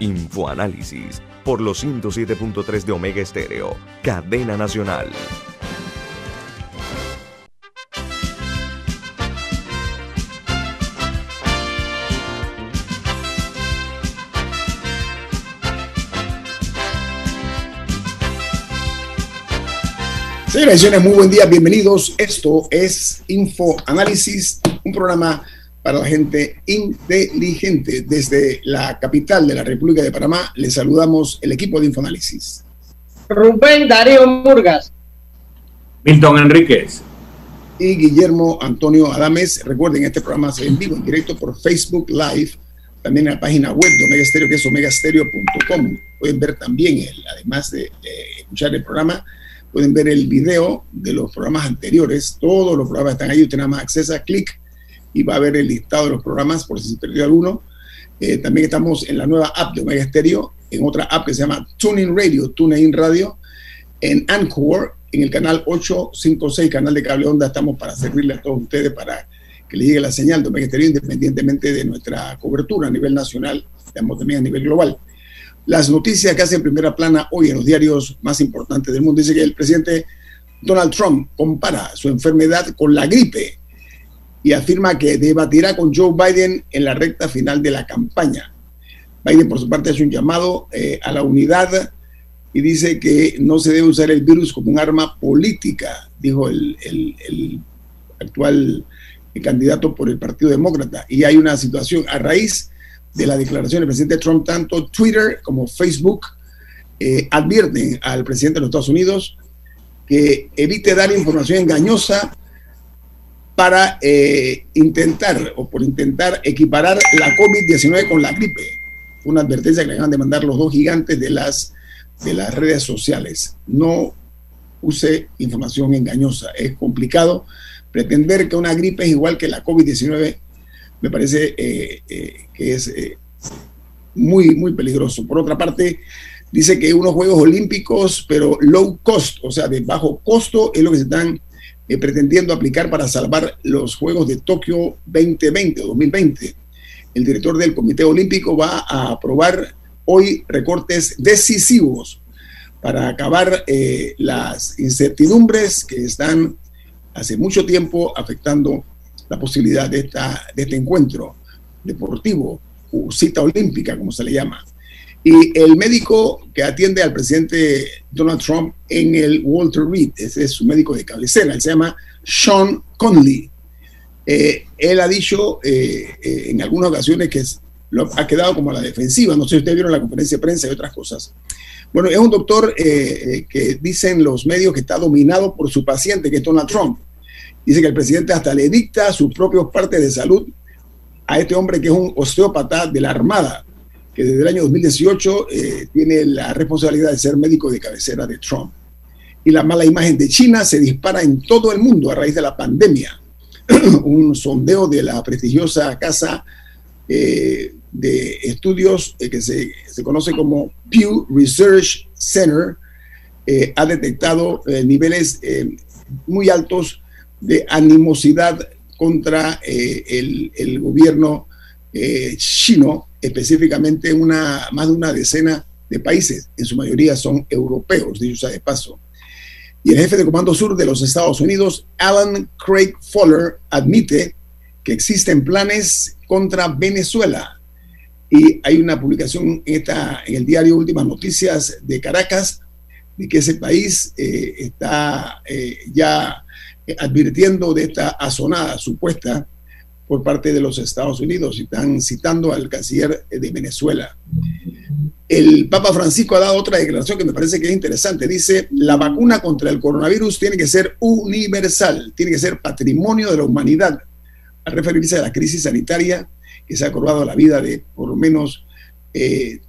Infoanálisis por los 107.3 de Omega Estéreo, cadena nacional. Señoras y señores, muy buen día, bienvenidos. Esto es Infoanálisis, un programa para la gente inteligente. Desde la capital de la República de Panamá, les saludamos el equipo de Infoanálisis. Rubén Darío Murgas. Milton Enríquez. Y Guillermo Antonio Adames. Recuerden, este programa se en vivo, en directo por Facebook Live, también en la página web de Omega Stereo, que es omegastereo.com. Pueden ver también, el, además de, de escuchar el programa, pueden ver el video de los programas anteriores. Todos los programas están ahí, usted nada más accesa, clic y va a ver el listado de los programas por si se perdió alguno. Eh, también estamos en la nueva app de Omega Stereo, en otra app que se llama TuneIn Radio, TuneIn Radio, en Anchor, en el canal 856, canal de cable onda, estamos para servirle a todos ustedes para que le llegue la señal de Omega Stereo independientemente de nuestra cobertura a nivel nacional, estamos también a nivel global. Las noticias que hacen primera plana hoy en los diarios más importantes del mundo dice que el presidente Donald Trump compara su enfermedad con la gripe y afirma que debatirá con Joe Biden en la recta final de la campaña. Biden, por su parte, hace un llamado eh, a la unidad y dice que no se debe usar el virus como un arma política, dijo el, el, el actual candidato por el Partido Demócrata. Y hay una situación a raíz de la declaración del presidente Trump, tanto Twitter como Facebook eh, advierten al presidente de los Estados Unidos que evite dar información engañosa para eh, intentar o por intentar equiparar la COVID-19 con la gripe. Una advertencia que le acaban de mandar los dos gigantes de las, de las redes sociales. No use información engañosa. Es complicado pretender que una gripe es igual que la COVID-19. Me parece eh, eh, que es muy, muy peligroso. Por otra parte, dice que unos Juegos Olímpicos, pero low cost, o sea, de bajo costo, es lo que se están eh, pretendiendo aplicar para salvar los Juegos de Tokio 2020 o 2020. El director del Comité Olímpico va a aprobar hoy recortes decisivos para acabar eh, las incertidumbres que están hace mucho tiempo afectando la posibilidad de, esta, de este encuentro deportivo, o cita olímpica, como se le llama. Y el médico que atiende al presidente Donald Trump en el Walter Reed, ese es su médico de cabecera, él se llama Sean Conley. Eh, él ha dicho eh, eh, en algunas ocasiones que es, lo, ha quedado como a la defensiva. No sé si ustedes vieron la conferencia de prensa y otras cosas. Bueno, es un doctor que dicen los medios que está dominado por su paciente, que es Donald Trump. Dice que el presidente hasta le dicta sus propios partes de salud a este hombre que es un osteópata de la Armada que desde el año 2018 eh, tiene la responsabilidad de ser médico de cabecera de Trump. Y la mala imagen de China se dispara en todo el mundo a raíz de la pandemia. Un sondeo de la prestigiosa casa eh, de estudios eh, que se, se, conoce como Pew Research Center eh, ha detectado eh, niveles muy altos de animosidad contra el, el, gobierno chino específicamente una, más de una decena de países, en su mayoría son europeos, dicho sea de paso. Y el jefe de Comando Sur de los Estados Unidos, Alan Craig Fowler, admite que existen planes contra Venezuela. Y hay una publicación en, esta, en el diario Últimas Noticias de Caracas de que ese país eh, está eh, ya advirtiendo de esta azonada supuesta por parte de los Estados Unidos y están citando al canciller de Venezuela. El Papa Francisco ha dado otra declaración que me parece que es interesante. Dice, la vacuna contra el coronavirus tiene que ser universal, tiene que ser patrimonio de la humanidad, al referirse a la crisis sanitaria que se ha acordado la vida de por lo menos eh,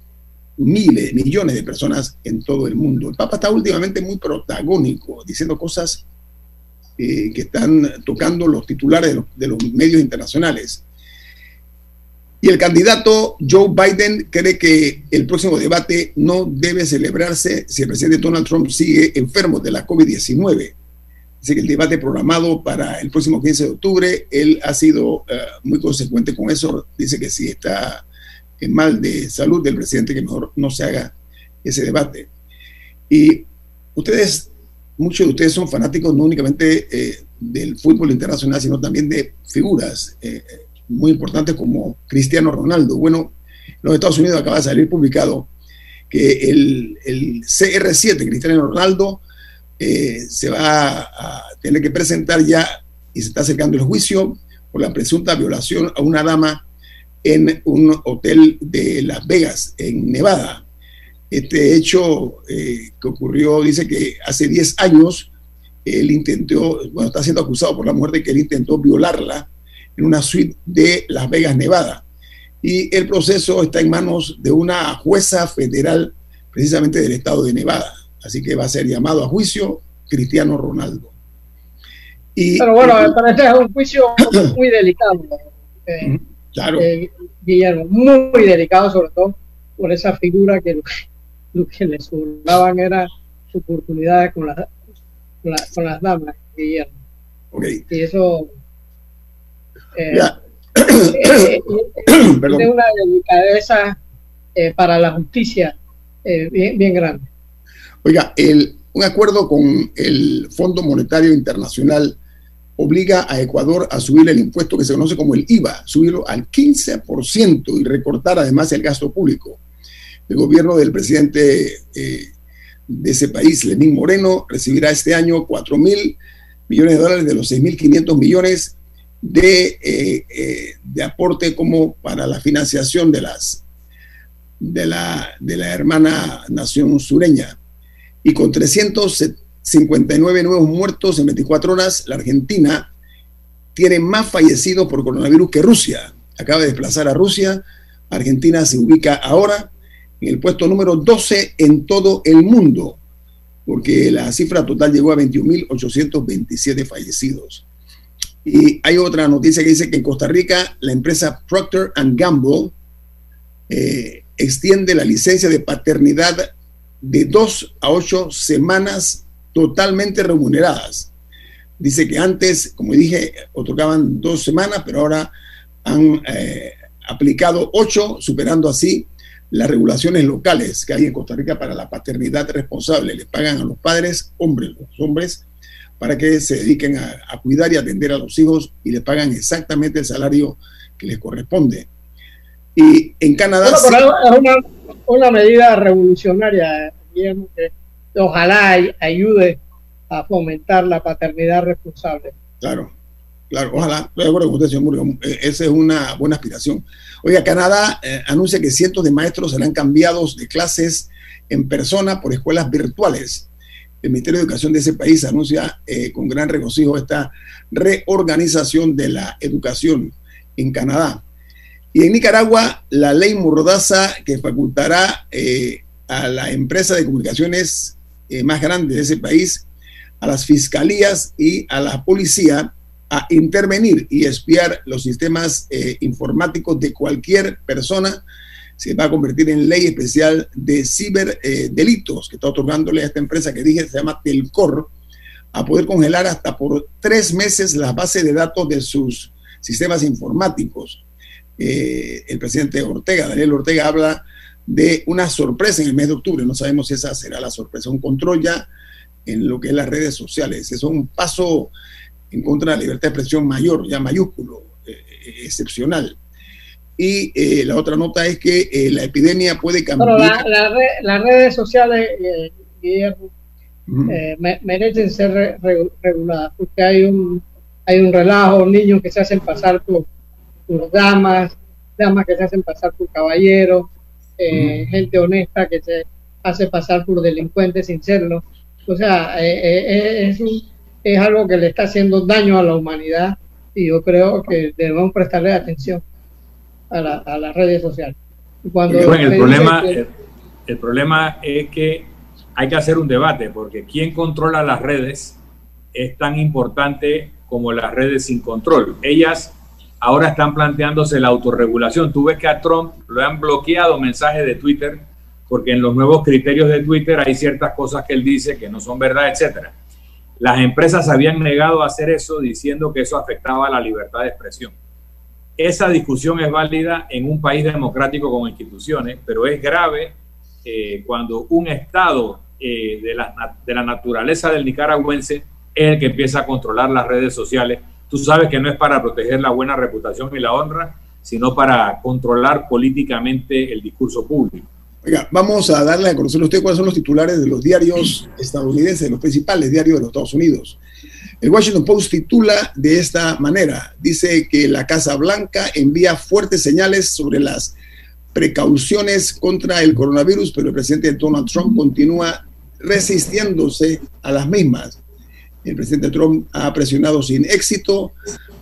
miles, millones de personas en todo el mundo. El Papa está últimamente muy protagónico, diciendo cosas eh, que están tocando los titulares de los, medios internacionales. Y el candidato Joe Biden cree que el próximo debate no debe celebrarse si el presidente Donald Trump sigue enfermo de la COVID-19. Dice que el debate programado para el próximo 15 de octubre, él ha sido eh, muy consecuente con eso. Dice que si está en mal de salud del presidente, que mejor no se haga ese debate. Y ustedes muchos de ustedes son fanáticos no únicamente eh, del fútbol internacional, sino también de figuras eh, muy importantes como Cristiano Ronaldo. Bueno, en los Estados Unidos acaba de salir publicado que el, CR7, Cristiano Ronaldo, eh, se va a tener que presentar ya y se está acercando el juicio por la presunta violación a una dama en un hotel de Las Vegas, en Nevada. Este hecho eh, que ocurrió, dice que hace 10 años, él intentó, bueno, está siendo acusado por la muerte de que él intentó violarla en una suite de Las Vegas, Nevada. Y el proceso está en manos de una jueza federal, precisamente del estado de Nevada. Así que va a ser llamado a juicio Cristiano Ronaldo. Y, Pero bueno, este es un juicio muy delicado. Eh, claro. Eh, Guillermo, muy delicado, sobre todo por esa figura que lo que les sobraban era oportunidades con, las con, las damas, Guillermo. Y eso eh, eh, eh, tiene una delicadeza para la justicia bien, bien grande. Oiga, el, un acuerdo con el Fondo Monetario Internacional obliga a Ecuador a subir el impuesto que se conoce como el IVA, subirlo al 15% y recortar además el gasto público. El gobierno del presidente eh, de ese país, Lenín Moreno, recibirá este año 4 mil millones de dólares de los 6.500 millones de, eh, eh, de aporte como para la financiación de la hermana nación sureña. Y con 359 nuevos muertos en 24 horas, la Argentina tiene más fallecidos por coronavirus que Rusia. Acaba de desplazar a Rusia. Argentina se ubica ahora en el puesto número 12 en todo el mundo, porque la cifra total llegó a 21.827 fallecidos. Y hay otra noticia que dice que en Costa Rica la empresa Procter Gamble eh, extiende la licencia de paternidad de dos a ocho semanas totalmente remuneradas. Dice que antes, como dije, otorgaban dos semanas, pero ahora han eh, aplicado ocho, superando así las regulaciones locales que hay en Costa Rica para la paternidad responsable. Le pagan a los padres, hombres, los hombres, para que se dediquen a, cuidar y atender a los hijos y le pagan exactamente el salario que les corresponde. Y en Canadá... es una, una, medida revolucionaria, que ojalá ayude a fomentar la paternidad responsable. Claro, claro, ojalá. Estoy de acuerdo con usted, señor Murga. Eh, esa es una buena aspiración. Oiga, Canadá eh, anuncia que cientos de maestros serán cambiados de clases en persona por escuelas virtuales. El Ministerio de Educación de ese país anuncia eh, con gran regocijo esta reorganización de la educación en Canadá. Y en Nicaragua, la ley Mordaza que facultará a la empresa de comunicaciones más grande de ese país, a las fiscalías y a la policía a intervenir y espiar los sistemas eh, informáticos de cualquier persona, se va a convertir en ley especial de ciberdelitos que está otorgándole a esta empresa que dije, se llama Telcor, a poder congelar hasta por tres meses las bases de datos de sus sistemas informáticos. Eh, el presidente Ortega, Daniel Ortega, habla de una sorpresa en el mes de octubre. No sabemos si esa será la sorpresa, un control ya en lo que es las redes sociales. Es un paso en contra de la libertad de expresión mayor, ya mayúsculo, eh, eh, excepcional. Y eh, la otra nota es que la epidemia puede cambiar. las redes sociales, Guillermo, merecen ser reguladas, porque hay un, hay un relajo, niños que se hacen pasar por, por damas, damas que se hacen pasar por caballeros, gente honesta que se hace pasar por delincuentes sin serlo. O sea, es un es algo que le está haciendo daño a la humanidad y yo creo que debemos prestarle atención a, las redes sociales. Cuando el problema, El problema es que hay que hacer un debate, porque quien controla las redes es tan importante como las redes sin control. Ellas ahora están planteándose la autorregulación. Tú ves que a Trump lo han bloqueado mensajes de Twitter porque en los nuevos criterios de Twitter hay ciertas cosas que él dice que no son verdad, etcétera. Las empresas habían negado a hacer eso diciendo que eso afectaba a la libertad de expresión. Esa discusión es válida en un país democrático con instituciones, pero es grave eh, cuando un Estado eh, de, la, de la naturaleza del nicaragüense es el que empieza a controlar las redes sociales. Tú sabes que no es para proteger la buena reputación y la honra, sino para controlar políticamente el discurso público. Oiga, vamos a darle a conocer a usted cuáles son los titulares de los diarios estadounidenses, los principales diarios de los Estados Unidos. El Washington Post titula de esta manera, dice que la Casa Blanca envía fuertes señales sobre las precauciones contra el coronavirus, pero el presidente Donald Trump continúa resistiéndose a las mismas. El presidente Trump ha presionado sin éxito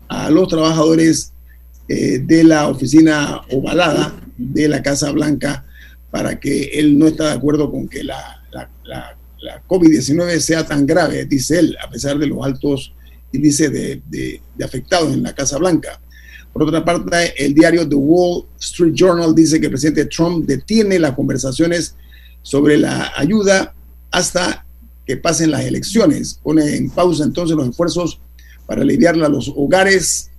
a los trabajadores eh, de la oficina ovalada de la Casa Blanca para que él no está de acuerdo con que la, la, la, COVID-19 sea tan grave, dice él, a pesar de los altos índices de, de, afectados en la Casa Blanca. Por otra parte, el diario The Wall Street Journal dice que el presidente Trump detiene las conversaciones sobre la ayuda hasta que pasen las elecciones. Pone en pausa entonces los esfuerzos para aliviar a los hogares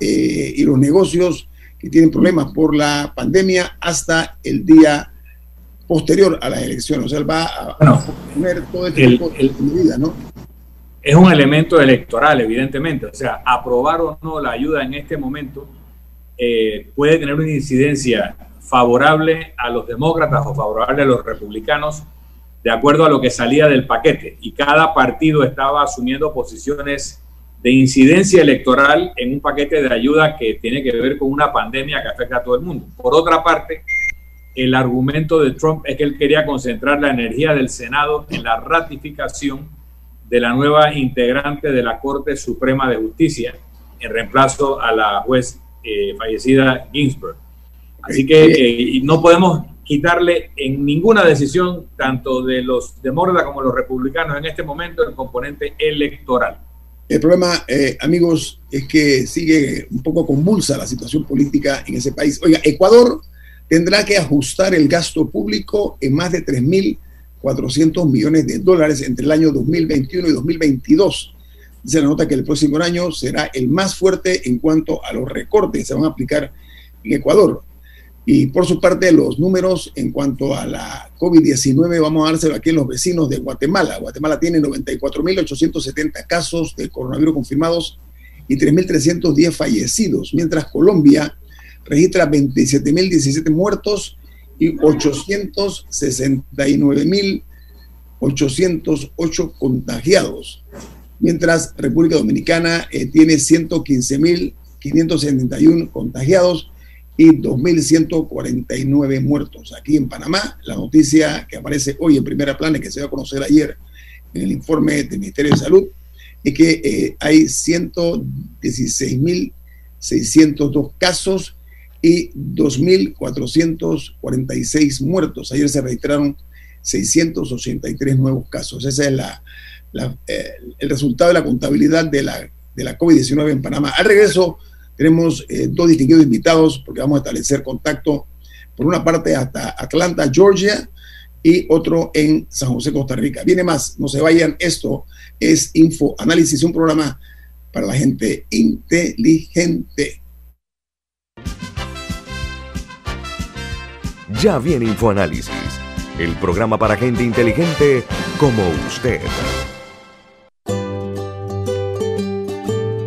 eh, y los negocios que tienen problemas por la pandemia hasta el día posterior a las elecciones. O sea, él va a, poner todo este tipo de medidas, ¿no? Es un elemento electoral, evidentemente. O sea, aprobar o no la ayuda en este momento eh, puede tener una incidencia favorable a los demócratas o favorable a los republicanos de acuerdo a lo que salía del paquete. Y cada partido estaba asumiendo posiciones de incidencia electoral en un paquete de ayuda que tiene que ver con una pandemia que afecta a todo el mundo. Por otra parte, el argumento de Trump es que él quería concentrar la energía del Senado en la ratificación de la nueva integrante de la Corte Suprema de Justicia, en reemplazo a la juez eh, fallecida Ginsburg. Así que eh, no podemos quitarle en ninguna decisión, tanto de los demócratas como los republicanos en este momento, el componente electoral. El problema, eh, amigos, es que sigue un poco convulsa la situación política en ese país. Oiga, Ecuador tendrá que ajustar el gasto público en más de 3.400 millones de dólares entre el año 2021 y 2022. Se nota que el próximo año será el más fuerte en cuanto a los recortes que se van a aplicar en Ecuador. Y por su parte, los números en cuanto a la COVID-19, vamos a dárselo aquí en los vecinos de Guatemala. Guatemala tiene 94.870 casos de coronavirus confirmados y 3.310 fallecidos, mientras Colombia registra 27.017 muertos y 869.808 contagiados, mientras República Dominicana eh, tiene 115.571 contagiados y 2.149 muertos. Aquí en Panamá, la noticia que aparece hoy en primera plana, que se va a conocer ayer en el informe del Ministerio de Salud, es que eh, hay 116.602 casos y 2.446 muertos. Ayer se registraron 683 nuevos casos. Ese es la, eh, el resultado de la contabilidad de la, de la COVID-19 en Panamá. Al regreso tenemos eh, dos distinguidos invitados porque vamos a establecer contacto por una parte hasta Atlanta, Georgia, y otro en San José, Costa Rica. Viene más, no se vayan, esto es Info Análisis, un programa para la gente inteligente. Ya viene InfoAnálisis, el programa para gente inteligente como usted.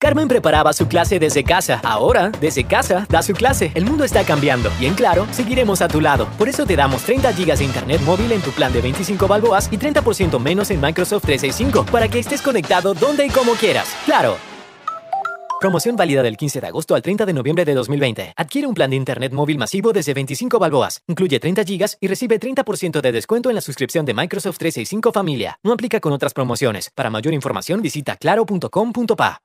Carmen preparaba su clase desde casa. Ahora, desde casa, da su clase. El mundo está cambiando y en Claro, seguiremos a tu lado. Por eso te damos 30 GB de internet móvil en tu plan de 25 balboas y 30% menos en Microsoft 365 para que estés conectado donde y como quieras. ¡Claro! Promoción válida del 15 de agosto al 30 de noviembre de 2020. Adquiere un plan de internet móvil masivo desde 25 balboas. Incluye 30 GB y recibe 30% de descuento en la suscripción de Microsoft 365 Familia. No aplica con otras promociones. Para mayor información visita claro.com.pa.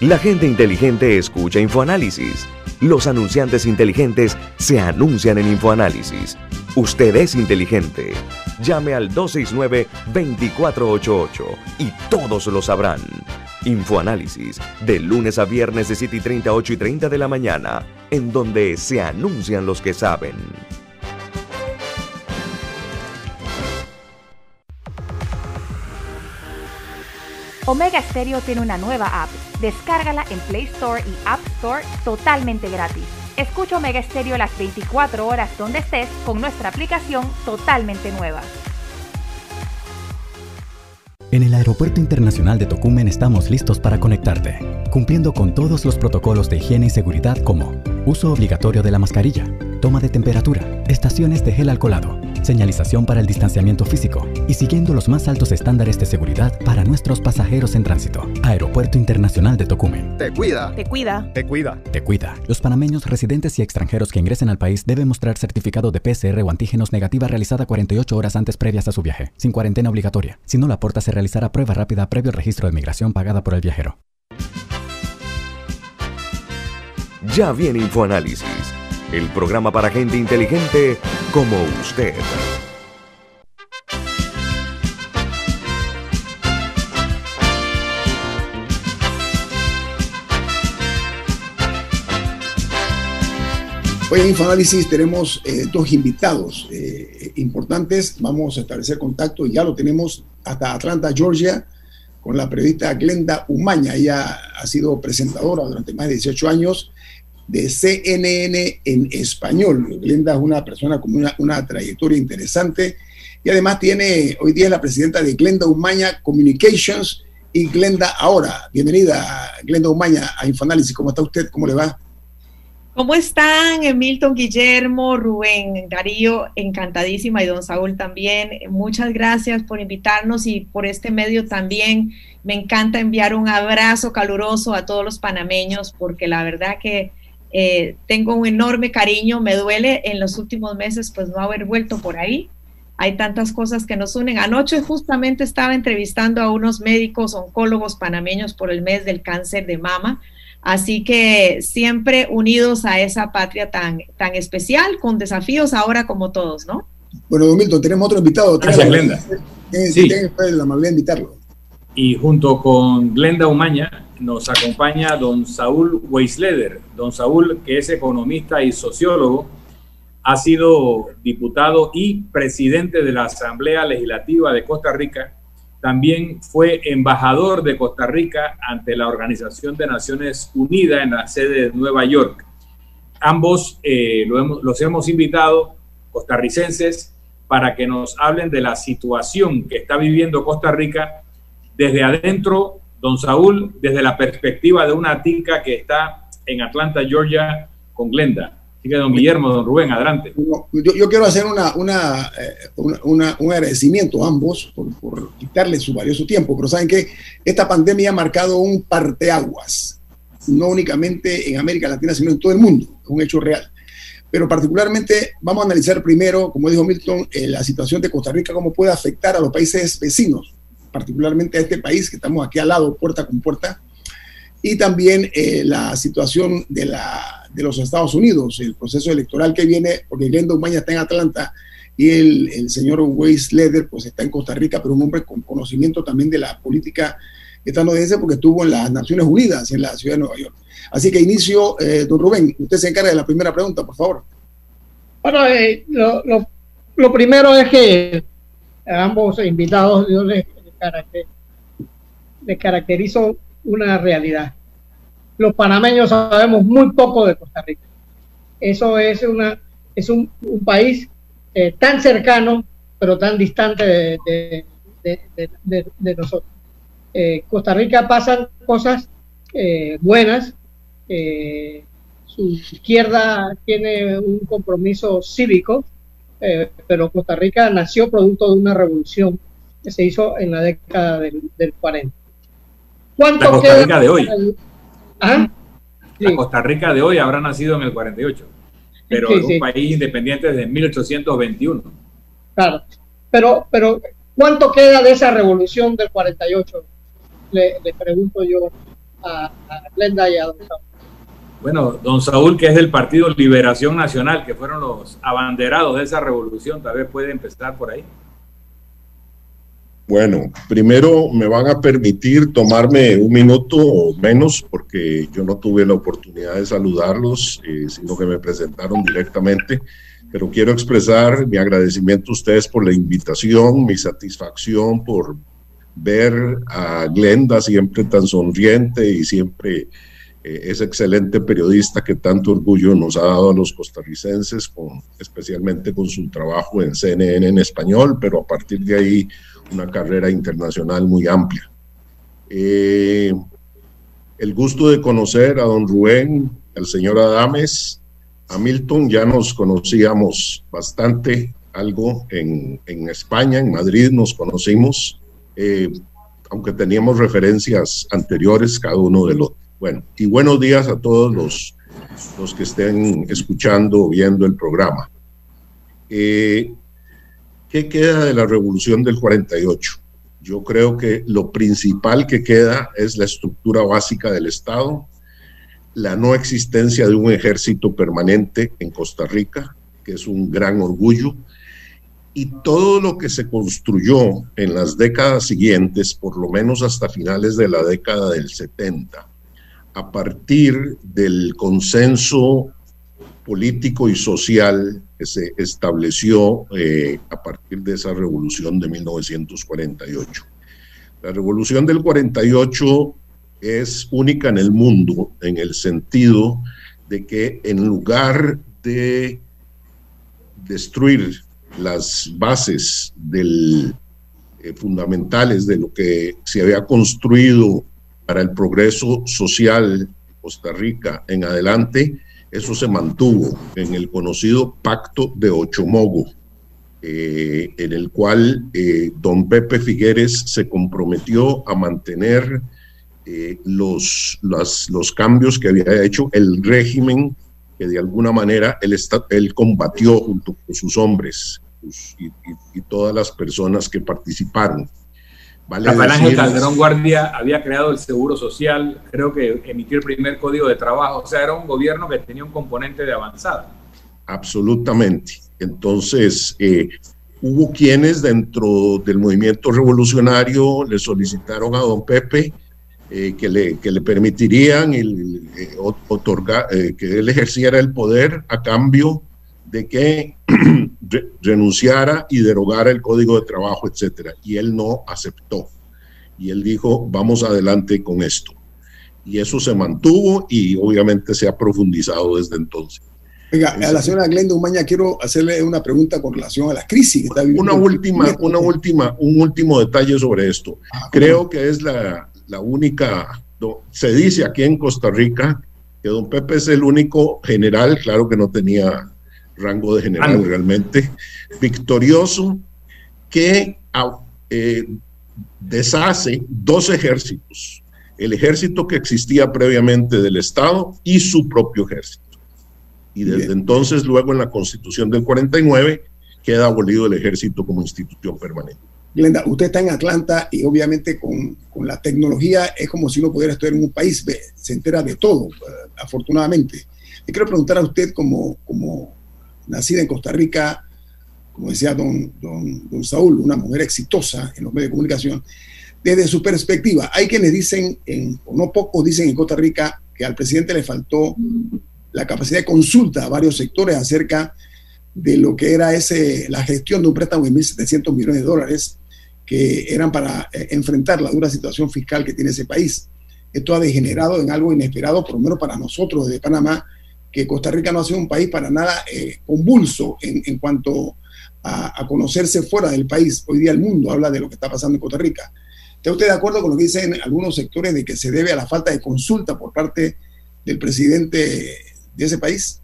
La gente inteligente escucha InfoAnálisis. Los anunciantes inteligentes se anuncian en InfoAnálisis. Usted es inteligente. Llame al 269-2488 y todos lo sabrán. Infoanálisis, de lunes a viernes de 7 y 30, 8 y 30 de la mañana, en donde se anuncian los que saben. Omega Stereo tiene una nueva app. Descárgala en Play Store y App Store totalmente gratis. Escucha Omega Stereo las 24 horas donde estés con nuestra aplicación totalmente nueva. En el Aeropuerto Internacional de Tocumen estamos listos para conectarte, cumpliendo con todos los protocolos de higiene y seguridad como uso obligatorio de la mascarilla, toma de temperatura, estaciones de gel alcoholado señalización para el distanciamiento físico y siguiendo los más altos estándares de seguridad para nuestros pasajeros en tránsito. Aeropuerto Internacional de Tocumen. Te cuida. Te cuida. Te cuida. Te cuida. Los panameños residentes y extranjeros que ingresen al país deben mostrar certificado de PCR o antígenos negativa realizada 48 horas antes previas a su viaje, sin cuarentena obligatoria. Si no la aporta, se realizará prueba rápida previo registro de migración pagada por el viajero. Ya viene InfoAnálisis el programa para gente inteligente como usted. Hoy en Infoanálisis tenemos eh, dos invitados eh, importantes. Vamos a establecer contacto, y ya lo tenemos hasta Atlanta, Georgia, con la periodista Glenda Umaña. Ella ha sido presentadora durante más de 18 años de CNN en español. Glenda es una persona con una, trayectoria interesante y además tiene, hoy día es la presidenta de Glenda Umaña Communications y Glenda Ahora. Bienvenida, Glenda Umaña, a Infoanálisis. ¿Cómo está usted? ¿Cómo le va? ¿Cómo están, Milton, Guillermo, Rubén, Darío? Encantadísima y don Saúl también. Muchas gracias por invitarnos y por este medio también. Me encanta enviar un abrazo caluroso a todos los panameños porque la verdad que eh, tengo un enorme cariño, me duele en los últimos meses pues no haber vuelto por ahí. Hay tantas cosas que nos unen. Anoche justamente estaba entrevistando a unos médicos oncólogos panameños por el mes del cáncer de mama. Así que siempre unidos a esa patria tan, tan especial, con desafíos ahora como todos, ¿no? Bueno, don Milton, tenemos otro invitado. Gracias, Glenda. Sí. la amabilidad de invitarlo. Y junto con Glenda Umaña, nos acompaña don Saúl Weisleder. Don Saúl, que es economista y sociólogo, ha sido diputado y presidente de la Asamblea Legislativa de Costa Rica. También fue embajador de Costa Rica ante la Organización de Naciones Unidas en la sede de Nueva York. Ambos eh, los hemos invitado, costarricenses, para que nos hablen de la situación que está viviendo Costa Rica desde adentro Don Saúl, desde la perspectiva de una tica que está en Atlanta, Georgia, con Glenda. Así que, don Guillermo, don Rubén, adelante. Yo, quiero hacer una, eh, una, un agradecimiento a ambos por, por quitarle su valioso tiempo, pero saben que esta pandemia ha marcado un parteaguas, no únicamente en América Latina, sino en todo el mundo, es un hecho real. Pero particularmente vamos a analizar primero, como dijo Milton, eh, la situación de Costa Rica, cómo puede afectar a los países vecinos particularmente a este país que estamos aquí al lado, puerta con puerta, y también eh, la situación de, la, de los Estados Unidos, el proceso electoral que viene, porque Glenda Umaña está en Atlanta y el, el señor Weiss Leder pues está en Costa Rica, pero un hombre con conocimiento también de la política estadounidense porque estuvo en las Naciones Unidas, en la ciudad de Nueva York. Así que inicio, eh, don Rubén, usted se encarga de la primera pregunta, por favor. Bueno, eh, lo, lo, primero es que ambos invitados yo les, les caracterizo una realidad. Los panameños sabemos muy poco de Costa Rica. Eso es, una, es un, país eh, tan cercano, pero tan distante de, de, nosotros. Eh, Costa Rica pasan cosas eh, buenas. su izquierda tiene un compromiso cívico, pero Costa Rica nació producto de una revolución que se hizo en la década del, del 40. ¿Cuánto la Costa Rica de hoy. ¿Ah? La Costa Rica de hoy habrá nacido en el 48, pero es un país independiente desde 1821. Claro, pero, pero ¿cuánto queda de esa revolución del 48? Le, le pregunto yo a, a Glenda y a don Saúl. Bueno, don Saúl, que es del Partido Liberación Nacional, que fueron los abanderados de esa revolución, tal vez puede empezar por ahí. Bueno, primero me van a permitir tomarme un minuto o menos porque yo no tuve la oportunidad de saludarlos, eh, sino que me presentaron directamente. Pero quiero expresar mi agradecimiento a ustedes por la invitación, mi satisfacción por ver a Glenda siempre tan sonriente y siempre eh, es excelente periodista que tanto orgullo nos ha dado a los costarricenses, con, especialmente con su trabajo en CNN en español, pero a partir de ahí una carrera internacional muy amplia. Eh, el gusto de conocer a don Rubén, al señor Adames, a Milton, ya nos conocíamos bastante, algo en, España, en Madrid nos conocimos, eh, aunque teníamos referencias anteriores cada uno de los. Bueno, y buenos días a todos los, los que estén escuchando o viendo el programa. Eh, ¿Qué queda de la revolución del 48? Yo creo que lo principal que queda es la estructura básica del Estado, la no existencia de un ejército permanente en Costa Rica, que es un gran orgullo, y todo lo que se construyó en las décadas siguientes, por lo menos hasta finales de la década del 70, a partir del consenso político y social que se estableció eh, a partir de esa revolución de 1948. La revolución del 48 es única en el mundo en el sentido de que en lugar de destruir las bases del, eh, fundamentales de lo que se había construido para el progreso social de Costa Rica en adelante, eso se mantuvo en el conocido Pacto de Ochomogo, eh, en el cual eh, don Pepe Figueres se comprometió a mantener eh, los, los cambios que había hecho el régimen que de alguna manera él, él combatió junto con sus hombres y todas las personas que participaron. Vale Calderón Guardia había creado el Seguro Social, creo que emitió el primer código de trabajo, o sea, era un gobierno que tenía un componente de avanzada. Absolutamente. Entonces, eh, hubo quienes dentro del movimiento revolucionario le solicitaron a don Pepe eh, que, le, que le permitirían el, eh, otorgar, que él ejerciera el poder a cambio de que renunciara y derogara el código de trabajo, etcétera. Y él no aceptó. Y él dijo, vamos adelante con esto. Y eso se mantuvo y obviamente se ha profundizado desde entonces. Venga, a la señora Glenda Umaña quiero hacerle una pregunta con relación a la crisis que está viviendo. Una última, una última, un último detalle sobre esto. Ah, Creo que es la, la única, se dice aquí en Costa Rica que don Pepe es el único general, claro que no tenía rango de general realmente, victorioso, que eh, deshace dos ejércitos, el ejército que existía previamente del Estado y su propio ejército. Y desde entonces, luego en la constitución del 49, queda abolido el ejército como institución permanente. Glenda, usted está en Atlanta y obviamente con, con, la tecnología es como si uno pudiera estar en un país, se entera de todo, eh, afortunadamente. Le quiero preguntar a usted como, como nacida en Costa Rica, como decía don, don, Saúl, una mujer exitosa en los medios de comunicación, desde su perspectiva, hay quienes dicen, en, o no pocos dicen en Costa Rica, que al presidente le faltó la capacidad de consulta a varios sectores acerca de lo que era ese, la gestión de un préstamo de 1.700 millones de dólares que eran para eh, enfrentar la dura situación fiscal que tiene ese país. Esto ha degenerado en algo inesperado, por lo menos para nosotros desde Panamá, que Costa Rica no ha sido un país para nada eh, convulso en, cuanto a, a, conocerse fuera del país. Hoy día el mundo habla de lo que está pasando en Costa Rica. ¿Está usted de acuerdo con lo que dicen algunos sectores de que se debe a la falta de consulta por parte del presidente de ese país?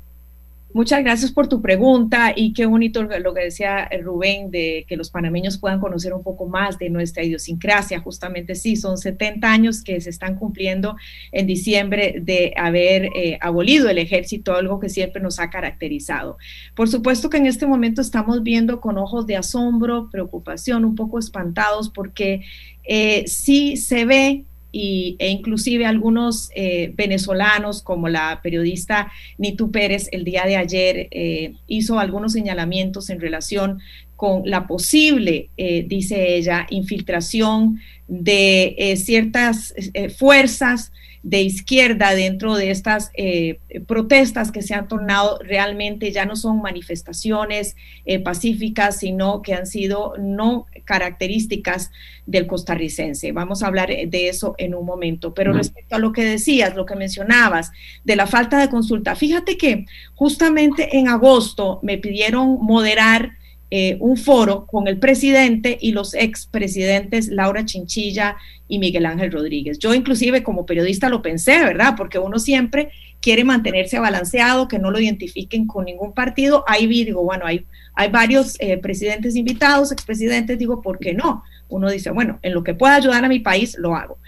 Muchas gracias por tu pregunta y qué bonito lo que decía Rubén de que los panameños puedan conocer un poco más de nuestra idiosincrasia. Justamente sí, son 70 años que se están cumpliendo en diciembre de haber eh, abolido el ejército, algo que siempre nos ha caracterizado. Por supuesto que en este momento estamos viendo con ojos de asombro, preocupación, un poco espantados porque eh, sí se ve y, e inclusive algunos eh, venezolanos como la periodista Nitu Pérez el día de ayer eh, hizo algunos señalamientos en relación con la posible, eh, dice ella, infiltración de ciertas fuerzas de izquierda dentro de estas eh, protestas que se han tornado realmente ya no son manifestaciones eh, pacíficas, sino que han sido no características del costarricense. Vamos a hablar de eso en un momento. Pero respecto a lo que decías, lo que mencionabas, de la falta de consulta, fíjate que justamente en agosto me pidieron moderar eh, un foro con el presidente y los expresidentes Laura Chinchilla y Miguel Ángel Rodríguez. Yo inclusive como periodista lo pensé, ¿verdad? Porque uno siempre quiere mantenerse balanceado, que no lo identifiquen con ningún partido. Ahí vi, digo, bueno, hay, hay varios eh, presidentes invitados, expresidentes, digo, ¿por qué no? Uno dice, bueno, en lo que pueda ayudar a mi país, lo hago.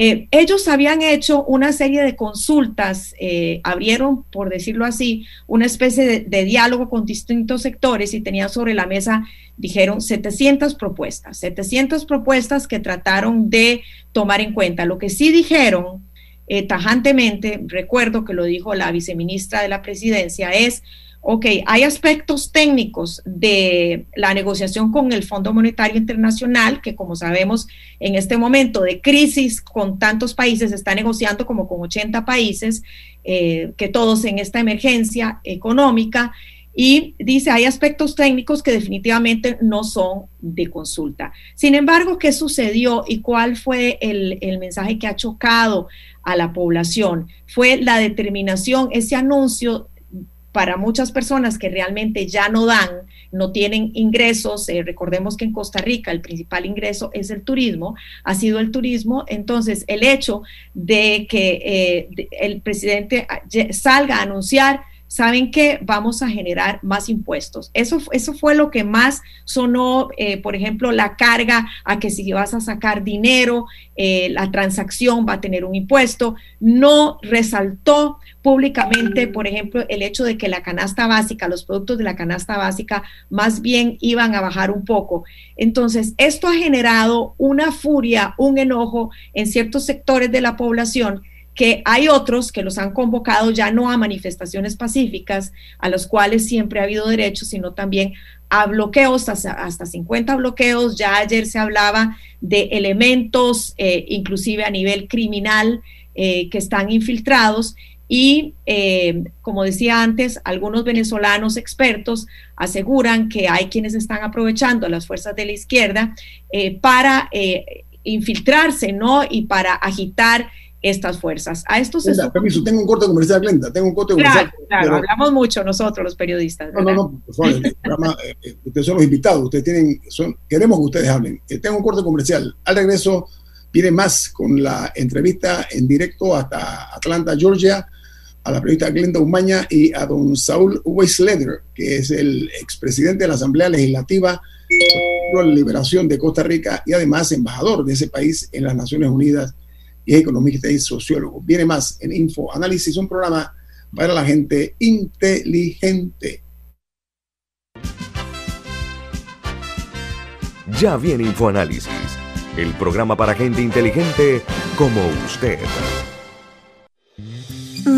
Eh, ellos habían hecho una serie de consultas, eh, abrieron, por decirlo así, una especie de, diálogo con distintos sectores y tenían sobre la mesa, dijeron, 700 propuestas, 700 propuestas que trataron de tomar en cuenta. Lo que sí dijeron eh, tajantemente, recuerdo que lo dijo la viceministra de la presidencia, es ok, hay aspectos técnicos de la negociación con el Fondo Monetario Internacional, que como sabemos en este momento de crisis con tantos países, está negociando como con 80 países, eh, que todos en esta emergencia económica, y dice, hay aspectos técnicos que definitivamente no son de consulta. Sin embargo, ¿qué sucedió y cuál fue el, el mensaje que ha chocado a la población? Fue la determinación, ese anuncio para muchas personas que realmente ya no dan, no tienen ingresos, eh, recordemos que en Costa Rica el principal ingreso es el turismo, ha sido el turismo, entonces el hecho de que eh, el presidente salga a anunciar ¿saben qué? Vamos a generar más impuestos. Eso, eso fue lo que más sonó, eh, por ejemplo, la carga a que si vas a sacar dinero, la transacción va a tener un impuesto. No resaltó públicamente, por ejemplo, el hecho de que la canasta básica, los productos de la canasta básica, más bien iban a bajar un poco. Entonces, esto ha generado una furia, un enojo en ciertos sectores de la población que hay otros que los han convocado ya no a manifestaciones pacíficas, a los cuales siempre ha habido derecho, sino también a bloqueos, hasta, hasta 50 bloqueos. Ya ayer se hablaba de elementos, eh, inclusive a nivel criminal, eh, que están infiltrados y, eh, como decía antes, algunos venezolanos expertos aseguran que hay quienes están aprovechando a las fuerzas de la izquierda para infiltrarse, ¿no? Y para agitar estas fuerzas. A estos permiso, tengo un corte comercial, Glenda, tengo un corte comercial. Claro, hablamos mucho nosotros los periodistas. No, no, no, por favor, ustedes son los invitados, ustedes tienen, son, queremos que ustedes hablen. tengo un corte comercial. Al regreso viene más con la entrevista en directo hasta Atlanta, Georgia, a la periodista Glenda Umaña y a don Saúl Weisleder, que es el expresidente de la Asamblea Legislativa por la liberación de Costa Rica y además embajador de ese país en las Naciones Unidas y es economista y sociólogo. Viene más en Info Análisis, un programa para la gente inteligente. Ya viene Infoanálisis, el programa para gente inteligente como usted.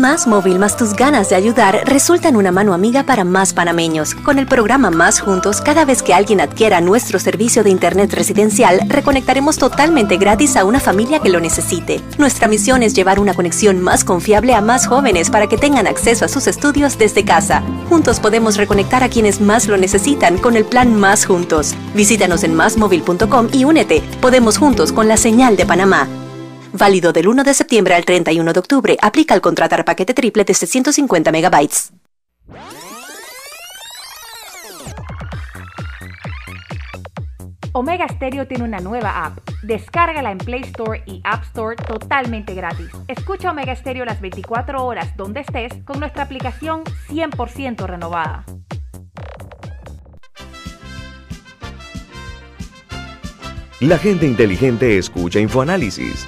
Más Móvil más tus ganas de ayudar resultan una mano amiga para más panameños. Con el programa Más Juntos, cada vez que alguien adquiera nuestro servicio de Internet residencial, reconectaremos totalmente gratis a una familia que lo necesite. Nuestra misión es llevar una conexión más confiable a más jóvenes para que tengan acceso a sus estudios desde casa. Juntos podemos reconectar a quienes más lo necesitan con el plan Más Juntos. Visítanos en másmóvil.com y únete. Podemos juntos con la señal de Panamá. Válido del 1 de septiembre al 31 de octubre. Aplica al contratar paquete triple de 650 megabytes. Omega Stereo tiene una nueva app. Descárgala en Play Store y App Store totalmente gratis. Escucha Omega Stereo las 24 horas donde estés con nuestra aplicación 100% renovada. La gente inteligente escucha InfoAnálisis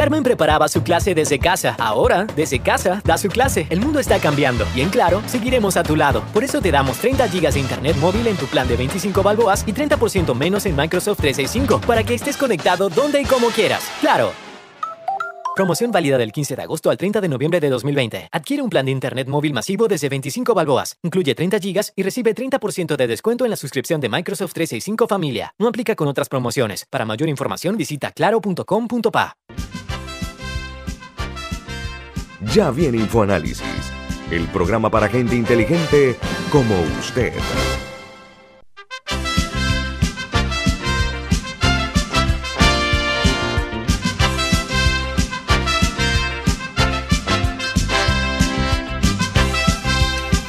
Carmen preparaba su clase desde casa. Ahora, desde casa, da su clase. El mundo está cambiando. Y en Claro, seguiremos a tu lado. Por eso te damos 30 GB de internet móvil en tu plan de 25 balboas y 30% menos en Microsoft 365 para que estés conectado donde y como quieras. ¡Claro! Promoción válida del 15 de agosto al 30 de noviembre de 2020. Adquiere un plan de internet móvil masivo desde 25 balboas. Incluye 30 GB y recibe 30% de descuento en la suscripción de Microsoft 365 Familia. No aplica con otras promociones. Para mayor información visita claro.com.pa. Ya viene InfoAnálisis, el programa para gente inteligente como usted.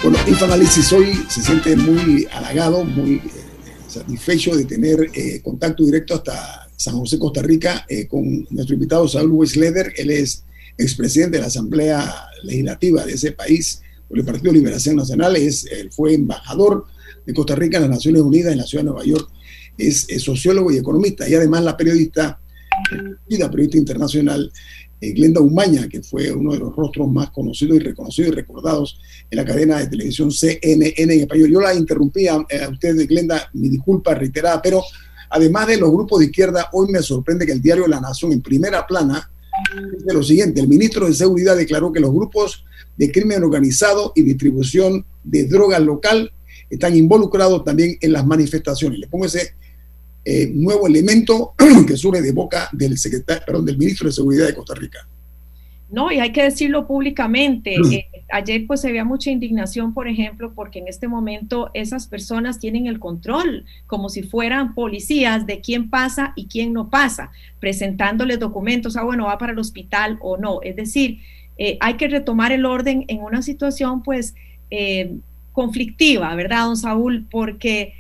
Bueno, InfoAnálisis hoy se siente muy halagado, muy eh, satisfecho de tener eh, contacto directo hasta San José, Costa Rica, eh, con nuestro invitado Saúl Wesleder. Él es expresidente de la Asamblea Legislativa de ese país por el Partido de Liberación Nacional, es, fue embajador de Costa Rica en las Naciones Unidas en la ciudad de Nueva York, es, sociólogo y economista, y además la periodista, la periodista internacional, eh, Glenda Umaña, que fue uno de los rostros más conocidos y reconocidos y recordados en la cadena de televisión CNN en español. Yo la interrumpía a, usted, Glenda, mi disculpa reiterada, pero además de los grupos de izquierda, hoy me sorprende que el diario La Nación en primera plana dice lo siguiente, el ministro de Seguridad declaró que los grupos de crimen organizado y distribución de drogas local están involucrados también en las manifestaciones. Le pongo ese eh, nuevo elemento que surge de boca del secretario, perdón, del ministro de Seguridad de Costa Rica. No, y hay que decirlo públicamente. Eh, ayer pues se veía mucha indignación, por ejemplo, porque en este momento esas personas tienen el control, como si fueran policías de quién pasa y quién no pasa, presentándoles documentos, ah, bueno, va para el hospital o no. Es decir, eh, hay que retomar el orden en una situación pues eh, conflictiva, ¿verdad, don Saúl? Porque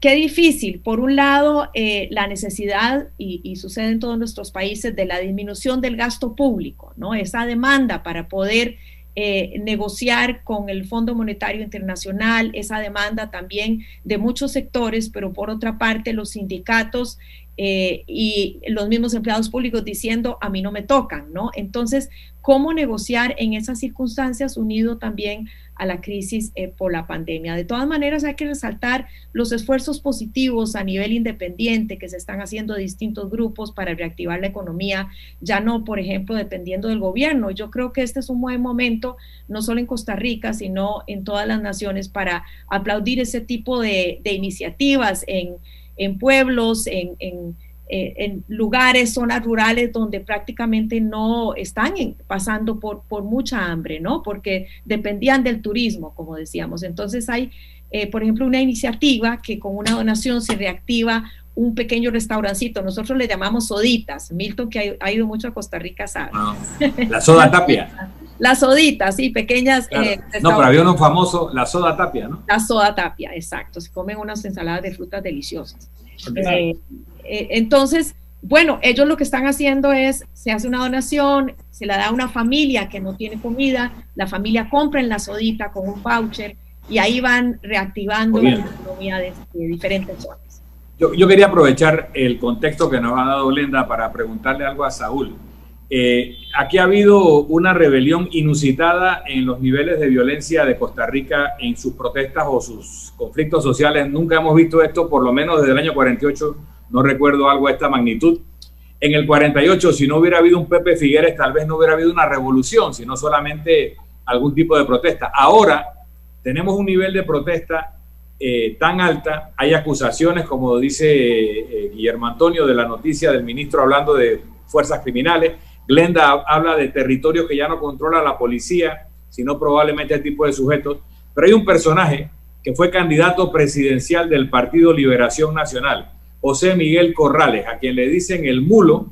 Qué difícil, por un lado, eh, la necesidad, y, sucede en todos nuestros países, de la disminución del gasto público, ¿no? Esa demanda para poder eh, negociar con el Fondo Monetario Internacional, esa demanda también de muchos sectores, pero por otra parte los sindicatos eh, y los mismos empleados públicos diciendo a mí no me tocan, ¿no? Entonces, ¿cómo negociar en esas circunstancias unido también a la crisis eh, por la pandemia? De todas maneras, hay que resaltar los esfuerzos positivos a nivel independiente que se están haciendo distintos grupos para reactivar la economía, ya no, por ejemplo, dependiendo del gobierno. Yo creo que este es un buen momento, no solo en Costa Rica, sino en todas las naciones, para aplaudir ese tipo de, de iniciativas en en pueblos, en, en, eh, en, lugares, zonas rurales donde prácticamente no están pasando por, por mucha hambre, ¿no? Porque dependían del turismo, como decíamos. Entonces hay, eh, por ejemplo, una iniciativa que con una donación se reactiva un pequeño restaurancito, nosotros le llamamos soditas, Milton que ha, ido mucho a Costa Rica sabe. Ah, la soda tapia. Las soditas, sí, pequeñas. Eh, no, pero había uno famoso, la soda tapia, ¿no? La soda tapia, exacto. Se comen unas ensaladas de frutas deliciosas. Eh, eh, entonces, bueno, ellos lo que están haciendo es, se hace una donación, se la da a una familia que no tiene comida, la familia compra en la sodita con un voucher y ahí van reactivando la economía de diferentes zonas. Yo, quería aprovechar el contexto que nos ha dado Glenda para preguntarle algo a Saúl. Eh, aquí ha habido una rebelión inusitada en los niveles de violencia de Costa Rica en sus protestas o sus conflictos sociales. Nunca hemos visto esto, por lo menos desde el año 48, no recuerdo algo de esta magnitud. En el 48, si no hubiera habido un Pepe Figueres, tal vez no hubiera habido una revolución, sino solamente algún tipo de protesta. Ahora tenemos un nivel de protesta eh, tan alta, hay acusaciones, como dice eh, Guillermo Antonio, de la noticia del ministro hablando de fuerzas criminales. Glenda habla de territorios que ya no controla la policía, sino probablemente el tipo de sujetos. Pero hay un personaje que fue candidato presidencial del Partido Liberación Nacional, José Miguel Corrales, a quien le dicen el mulo,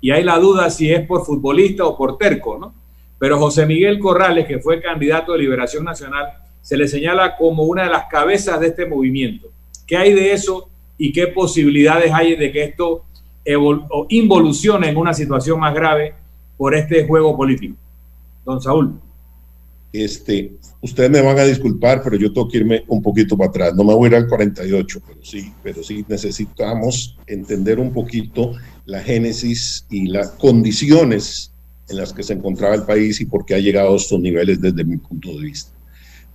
y hay la duda si es por futbolista o por terco, ¿no? Pero José Miguel Corrales, que fue candidato de Liberación Nacional, se le señala como una de las cabezas de este movimiento. ¿Qué hay de eso y qué posibilidades hay de que esto involucione en una situación más grave por este juego político? Don Saúl. Este, ustedes me van a disculpar, pero yo tengo que irme un poquito para atrás. No me voy a ir al 48, pero sí, pero sí necesitamos entender un poquito la génesis y las condiciones en las que se encontraba el país y por qué ha llegado a estos niveles desde mi punto de vista.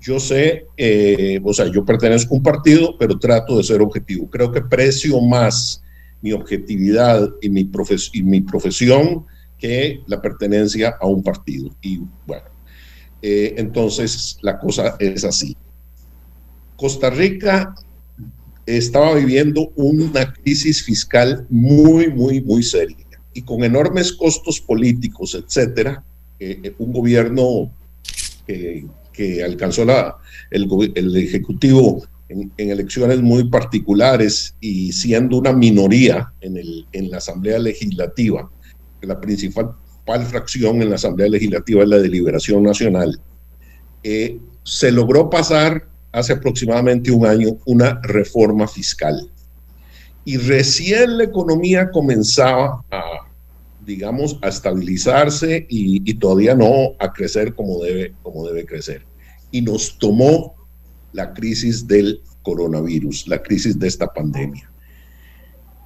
Yo sé, eh, o sea, yo pertenezco a un partido, pero trato de ser objetivo. Creo que precio más mi objetividad y mi, profesión que la pertenencia a un partido. Y bueno, eh, entonces la cosa es así. Costa Rica estaba viviendo una crisis fiscal muy, muy, muy seria y con enormes costos políticos, etcétera. Eh, un gobierno que que alcanzó la, el Ejecutivo en, elecciones muy particulares y siendo una minoría en, el, en la Asamblea Legislativa, la principal fracción en la Asamblea Legislativa es la deliberación nacional, eh, se logró pasar hace aproximadamente un año una reforma fiscal. Y recién la economía comenzaba a, digamos, a estabilizarse y, todavía no a crecer como debe, como debe crecer. Y nos tomó la crisis del coronavirus, la crisis de esta pandemia.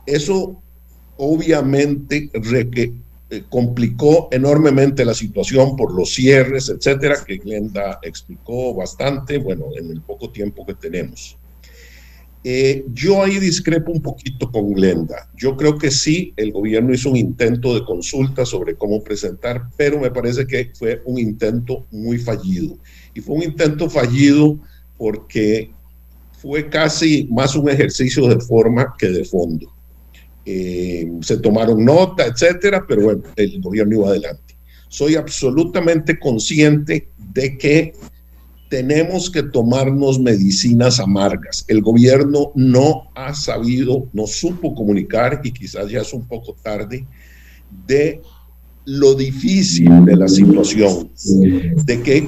Eso obviamente eh, complicó enormemente la situación por los cierres, etcétera, que Glenda explicó bastante, bueno, en el poco tiempo que tenemos. Eh, yo ahí discrepo un poquito con Glenda. Yo creo que sí, el gobierno hizo un intento de consulta sobre cómo presentar, pero me parece que fue un intento muy fallido. Y fue un intento fallido porque fue casi más un ejercicio de forma que de fondo. Eh, se tomaron nota, etcétera, pero bueno, el gobierno iba adelante. Soy absolutamente consciente de que tenemos que tomarnos medicinas amargas. El gobierno no ha sabido, no supo comunicar, y quizás ya es un poco tarde, de lo difícil de la situación, de que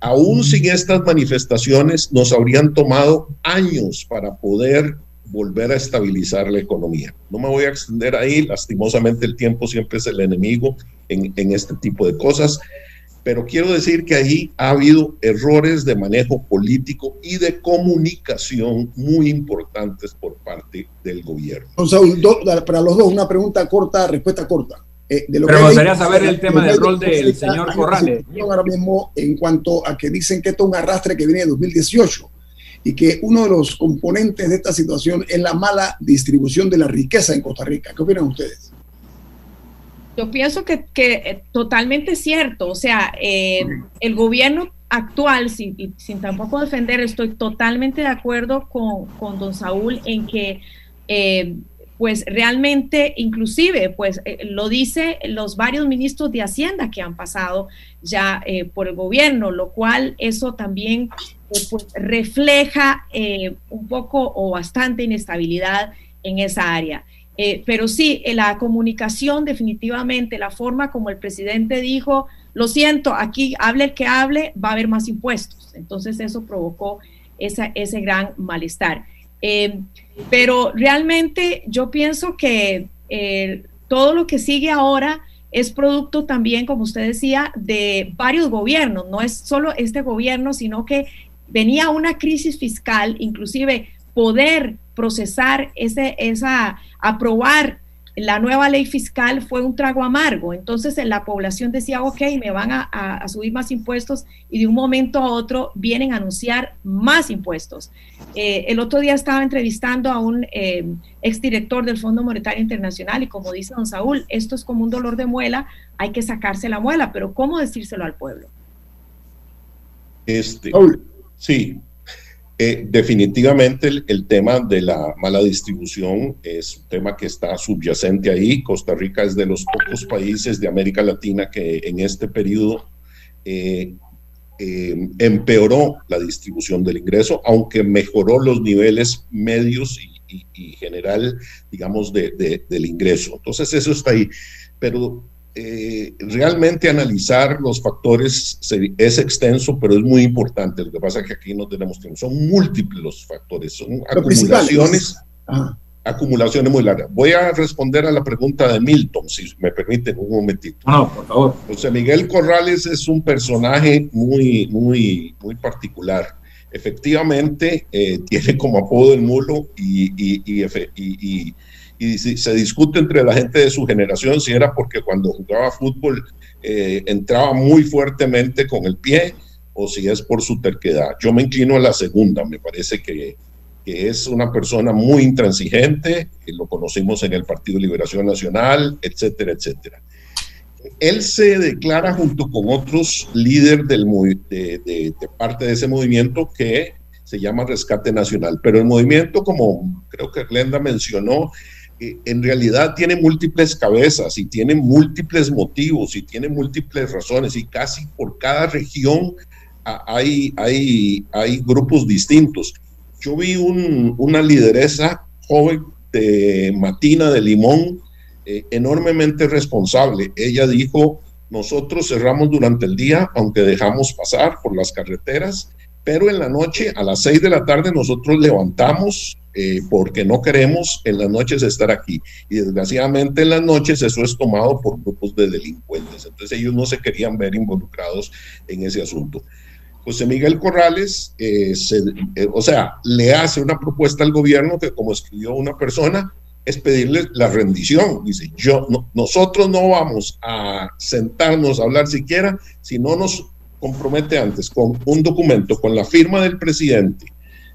aún sin estas manifestaciones nos habrían tomado años para poder volver a estabilizar la economía. No me voy a extender ahí, lastimosamente el tiempo siempre es el enemigo en, en este tipo de cosas, pero quiero decir que ahí ha habido errores de manejo político y de comunicación muy importantes por parte del gobierno. para los dos, una pregunta corta, respuesta corta. Eh, de lo Pero me gustaría saber el tema del rol del señor Corrales. Ahora mismo, en cuanto a que dicen que esto es un arrastre que viene de 2018 y que uno de los componentes de esta situación es la mala distribución de la riqueza en Costa Rica. ¿Qué opinan ustedes? Yo pienso que, que eh, totalmente cierto. O sea, eh, el gobierno actual, sin, sin, tampoco defender, estoy totalmente de acuerdo con, con don Saúl en que, eh, pues realmente, inclusive, pues lo dice los varios ministros de Hacienda que han pasado ya por el gobierno, lo cual eso también pues, refleja un poco o bastante inestabilidad en esa área. Eh, pero sí, eh, la comunicación definitivamente, la forma como el presidente dijo, lo siento, aquí hable el que hable, va a haber más impuestos. Entonces eso provocó ese gran malestar. Eh, pero realmente yo pienso que todo lo que sigue ahora es producto también, como usted decía, de varios gobiernos. No es solo este gobierno, sino que venía una crisis fiscal, inclusive poder procesar ese, esa, aprobar la nueva ley fiscal fue un trago amargo. Entonces la población decía, ok, me van a, subir más impuestos y de un momento a otro vienen a anunciar más impuestos. Eh, el otro día estaba entrevistando a un eh, exdirector del Fondo Monetario Internacional y como dice don Saúl, esto es como un dolor de muela, hay que sacarse la muela, pero ¿cómo decírselo al pueblo? Este, sí, eh, definitivamente el, tema de la mala distribución es un tema que está subyacente ahí. Costa Rica es de los pocos países de América Latina que en este periodo eh, eh, empeoró la distribución del ingreso, aunque mejoró los niveles medios y, general, digamos, del ingreso. Entonces eso está ahí. Pero eh, realmente analizar los factores es extenso, pero es muy importante. Lo que pasa es que aquí no tenemos tiempo. Son múltiples los factores, son acumulaciones, acumulaciones muy largas. Voy a responder a la pregunta de Milton, si me permiten un momentito. No, por favor. José Miguel Corrales es un personaje muy, muy, muy particular. Efectivamente, eh, tiene como apodo el mulo y, y, y y se discute entre la gente de su generación si era porque cuando jugaba fútbol eh, entraba muy fuertemente con el pie o si es por su terquedad. Yo me inclino a la segunda, me parece que, que es una persona muy intransigente, que lo conocimos en el Partido Liberación Nacional, etcétera, etcétera. Él se declara junto con otros líderes del, de, de, de parte de ese movimiento que se llama Rescate Nacional, pero el movimiento, como creo que Glenda mencionó, en realidad tiene múltiples cabezas y tiene múltiples motivos y tiene múltiples razones y casi por cada región hay, hay, hay grupos distintos. Yo vi una lideresa joven de Matina de Limón eh, enormemente responsable. Ella dijo, nosotros cerramos durante el día, aunque dejamos pasar por las carreteras, pero en la noche, a las seis de la tarde, nosotros levantamos eh, porque no queremos en las noches estar aquí. Y desgraciadamente en las noches eso es tomado por grupos de delincuentes. Entonces ellos no se querían ver involucrados en ese asunto. José Miguel Corrales, eh, eh, o sea, le hace una propuesta al gobierno que como escribió una persona, es pedirle la rendición. Dice, yo, nosotros no vamos a sentarnos a hablar siquiera si no nos compromete antes con un documento, con la firma del presidente,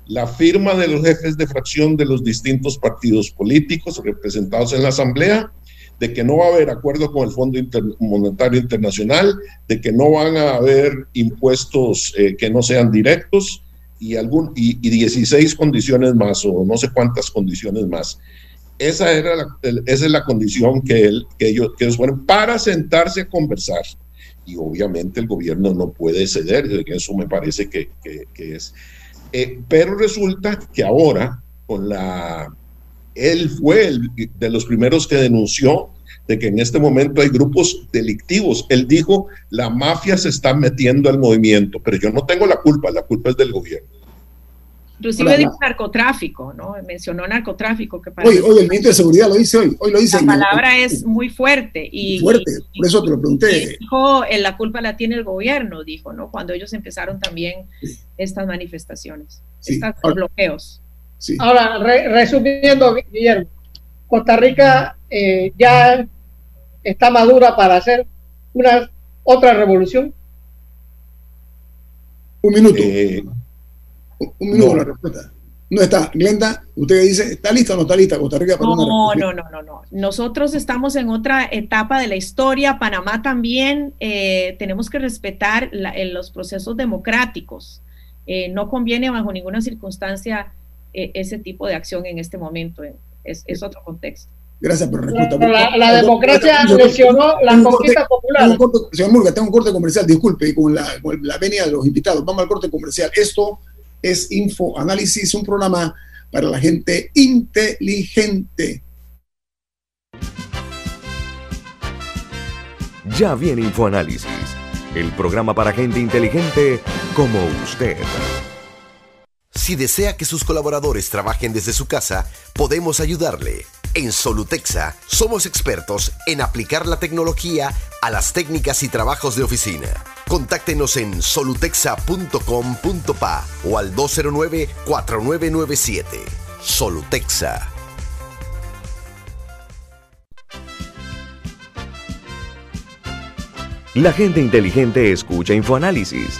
la firma de los jefes de fracción de los distintos partidos políticos representados en la Asamblea, de que no va a haber acuerdo con el Fondo Monetario Internacional, de que no van a haber impuestos eh, que no sean directos y, algún, y, 16 condiciones más o no sé cuántas condiciones más. Esa, era la, esa es la condición que, él, que, ellos, que ellos ponen para sentarse a conversar. Y obviamente el gobierno no puede ceder, eso me parece que, es. Eh, pero resulta que ahora, con la, él fue el, de los primeros que denunció de que en este momento hay grupos delictivos. Él dijo, la mafia se está metiendo al movimiento, pero yo no tengo la culpa, la culpa es del gobierno. Inclusive dijo narcotráfico, ¿no? Mencionó narcotráfico. Que hoy, hoy el ministro de Seguridad lo dice hoy. Hoy lo dice. La palabra es muy fuerte. Y, fuerte, por eso te lo pregunté. dijo, eh, la culpa la tiene el gobierno, dijo, ¿no? Cuando ellos empezaron también estas manifestaciones, estos bloqueos. Ahora, resumiendo, Guillermo, Costa Rica eh, ya está madura para hacer una otra revolución. Un minuto. Eh, un minuto no. la respuesta. No está. Glenda, usted dice, ¿está lista o no está lista Costa Rica para no, no, no, no, no. Nosotros estamos en otra etapa de la historia. Panamá también eh, tenemos que respetar los procesos democráticos. Eh, no conviene bajo ninguna circunstancia eh, ese tipo de acción en este momento. Es, es otro contexto. Gracias por la respuesta. La, la, democracia lesionó la conquista popular. señor Murga, tengo un corte comercial, disculpe, con la, con la venia de los invitados. Vamos al corte comercial. Esto es Info Análisis, un programa para la gente inteligente. Ya viene InfoAnálisis, el programa para gente inteligente como usted. Si desea que sus colaboradores trabajen desde su casa, podemos ayudarle. En Solutexa somos expertos en aplicar la tecnología a las técnicas y trabajos de oficina. Contáctenos en solutexa.com.pa o al 209-4997. Solutexa. La gente inteligente escucha InfoAnálisis.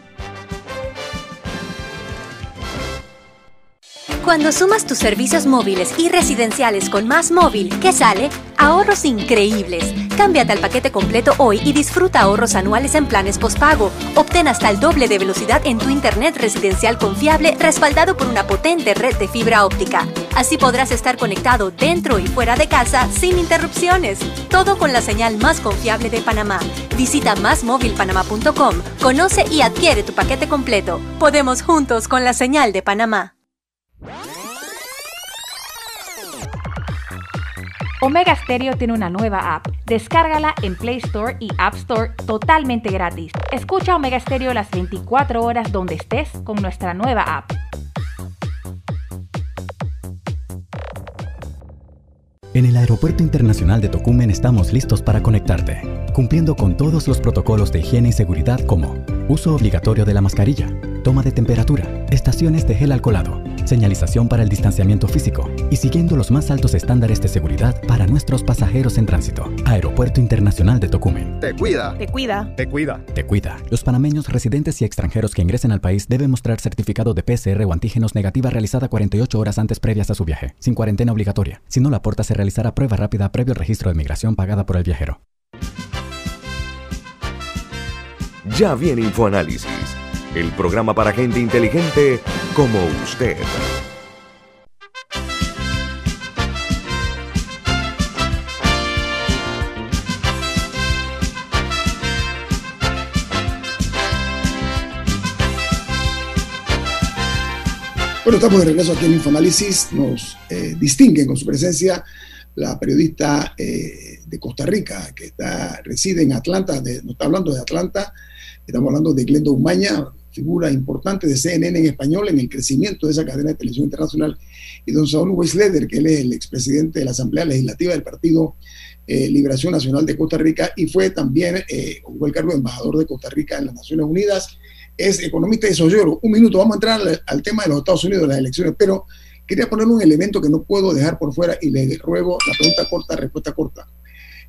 Cuando sumas tus servicios móviles y residenciales con Más Móvil, ¿qué sale? Ahorros increíbles. Cámbiate al paquete completo hoy y disfruta ahorros anuales en planes postpago. Obtén hasta el doble de velocidad en tu internet residencial confiable respaldado por una potente red de fibra óptica. Así podrás estar conectado dentro y fuera de casa sin interrupciones. Todo con la señal más confiable de Panamá. Visita másmóvilpanamá.com, conoce y adquiere tu paquete completo. Podemos juntos con la señal de Panamá. Omega Stereo tiene una nueva app. Descárgala en Play Store y App Store totalmente gratis. Escucha Omega Stereo las 24 horas donde estés con nuestra nueva app. En el Aeropuerto Internacional de Tocumen estamos listos para conectarte, cumpliendo con todos los protocolos de higiene y seguridad como uso obligatorio de la mascarilla, toma de temperatura, estaciones de gel alcoholado señalización para el distanciamiento físico y siguiendo los más altos estándares de seguridad para nuestros pasajeros en tránsito. Aeropuerto Internacional de Tocumen. Te cuida. Te cuida. Te cuida. Te cuida. Los panameños residentes y extranjeros que ingresen al país deben mostrar certificado de PCR o antígenos negativa realizada 48 horas antes previas a su viaje, sin cuarentena obligatoria. Si no la aporta, se realizará prueba rápida previo al registro de migración pagada por el viajero. Ya viene InfoAnálisis el programa para gente inteligente como usted. Bueno, estamos de regreso aquí en Infoanálisis. Nos eh, distingue con su presencia la periodista eh, de Costa Rica que está, reside en Atlanta, de, nos está hablando de Atlanta, estamos hablando de Glenda Umaña, figura importante de CNN en español en el crecimiento de esa cadena de televisión internacional, y don Saúl Weisleder, que él es el expresidente de la Asamblea Legislativa del Partido eh, Liberación Nacional de Costa Rica y fue también, eh, el cargo de embajador de Costa Rica en las Naciones Unidas, es economista y sociólogo. Un minuto, vamos a entrar al, tema de los Estados Unidos, las elecciones, pero quería poner un elemento que no puedo dejar por fuera y le ruego la pregunta corta, respuesta corta.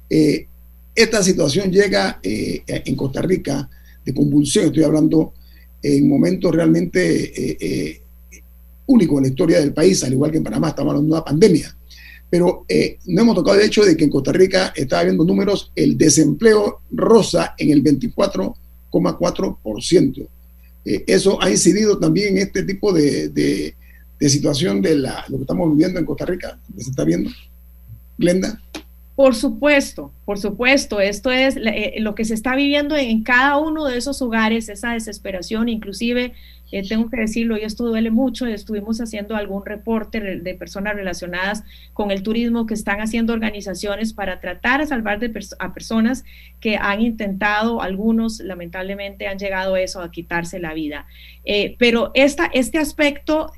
Eh, esta situación llega en Costa Rica de convulsión, estoy hablando en momentos realmente eh, eh, únicos en la historia del país, al igual que en Panamá, estamos hablando de una pandemia. Pero eh, no hemos tocado el hecho de que en Costa Rica está habiendo números, el desempleo rosa en el 24,4%. eso ha incidido también en este tipo de, de, de situación de la, lo que estamos viviendo en Costa Rica, que se está viendo. Glenda. Por supuesto, por supuesto, esto es eh, lo que se está viviendo en cada uno de esos hogares, esa desesperación, inclusive, eh, tengo que decirlo, y esto duele mucho, estuvimos haciendo algún reporte de personas relacionadas con el turismo que están haciendo organizaciones para tratar de salvar a personas que han intentado, algunos lamentablemente han llegado a eso, a quitarse la vida. Eh, pero esta, este aspecto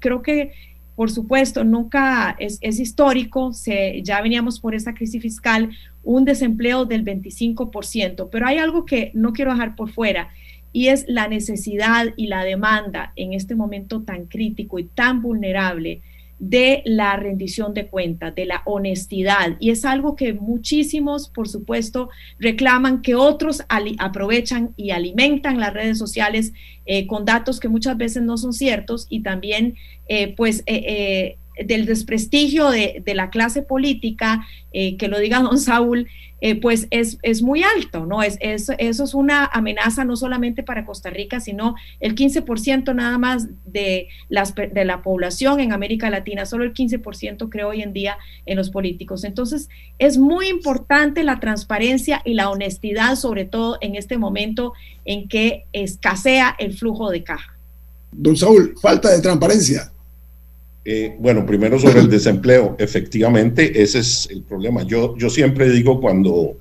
creo que por supuesto, nunca es, histórico, se, ya veníamos por esa crisis fiscal, un desempleo del 25%, pero hay algo que no quiero dejar por fuera y es la necesidad y la demanda en este momento tan crítico y tan vulnerable de la rendición de cuentas, de la honestidad. Y es algo que muchísimos, por supuesto, reclaman que otros aprovechan y alimentan las redes sociales eh, con datos que muchas veces no son ciertos y también, eh, pues, eh, del desprestigio de, la clase política, eh, que lo diga don Saúl, eh, pues es, es, muy alto, ¿no? Es, es, eso es una amenaza no solamente para Costa Rica, sino el 15% nada más de, las, de la población en América Latina, solo el 15% creo hoy en día en los políticos. Entonces, es muy importante la transparencia y la honestidad, sobre todo en este momento en que escasea el flujo de caja. Don Saúl, falta de transparencia. Eh, bueno, primero sobre el desempleo. Efectivamente, ese es el problema. Yo, yo siempre digo cuando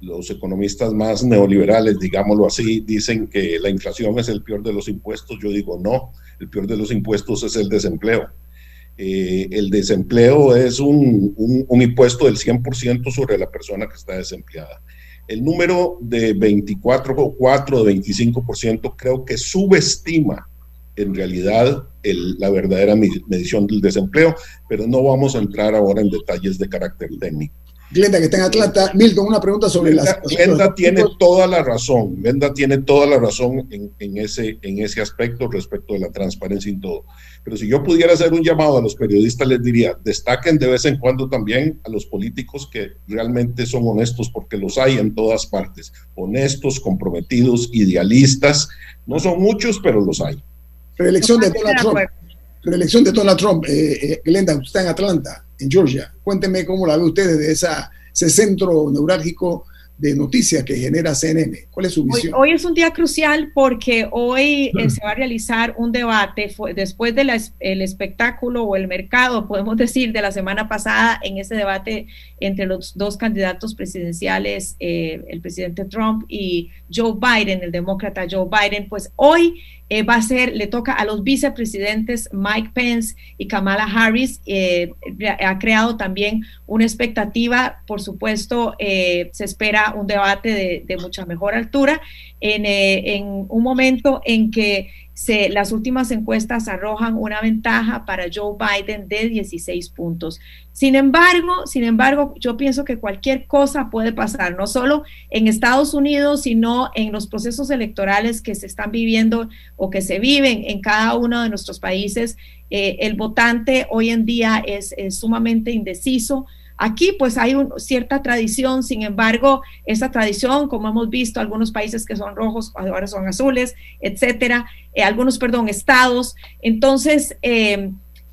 los economistas más neoliberales, digámoslo así, dicen que la inflación es el peor de los impuestos. Yo digo, no, el peor de los impuestos es el desempleo. Eh, el desempleo es un, un, impuesto del 100% sobre la persona que está desempleada. El número de 24 o 4 de 25% creo que subestima en realidad la verdadera medición del desempleo, pero no vamos a entrar ahora en detalles de carácter técnico. Glenda, que está en Atlanta. Milton, una pregunta sobre Glenda, las... Glenda tiene toda la razón, Glenda tiene toda la razón en, ese, en ese aspecto respecto de la transparencia y todo. Pero si yo pudiera hacer un llamado a los periodistas, les diría, destaquen de vez en cuando también a los políticos que realmente son honestos, porque los hay en todas partes. Honestos, comprometidos, idealistas. No son muchos, pero los hay. Reelección de Donald Trump. Reelección de Donald Trump. Eh, eh, Glenda, usted está en Atlanta en Georgia. Cuénteme cómo la ve usted desde esa, ese centro neurálgico de noticias que genera CNN. ¿Cuál es su visión? Hoy, es un día crucial porque hoy eh, se va a realizar un debate después del espectáculo o el mercado, podemos decir, de la semana pasada en ese debate entre los dos candidatos presidenciales, eh, el presidente Trump y Joe Biden, el demócrata Joe Biden. Pues hoy eh, va a ser, le toca a los vicepresidentes Mike Pence y Kamala Harris. Eh, ha creado también una expectativa, por supuesto, eh, se espera un debate de, mucha mejor altura en, en un momento en que se, las últimas encuestas arrojan una ventaja para Joe Biden de 16 puntos. Sin embargo, sin embargo, yo pienso que cualquier cosa puede pasar, no solo en Estados Unidos, sino en los procesos electorales que se están viviendo o que se viven en cada uno de nuestros países. Eh, el votante hoy en día es sumamente indeciso Aquí pues hay una cierta tradición, sin embargo, esa tradición, como hemos visto, algunos países que son rojos ahora son azules, etcétera, eh, algunos, perdón, estados. Entonces, eh,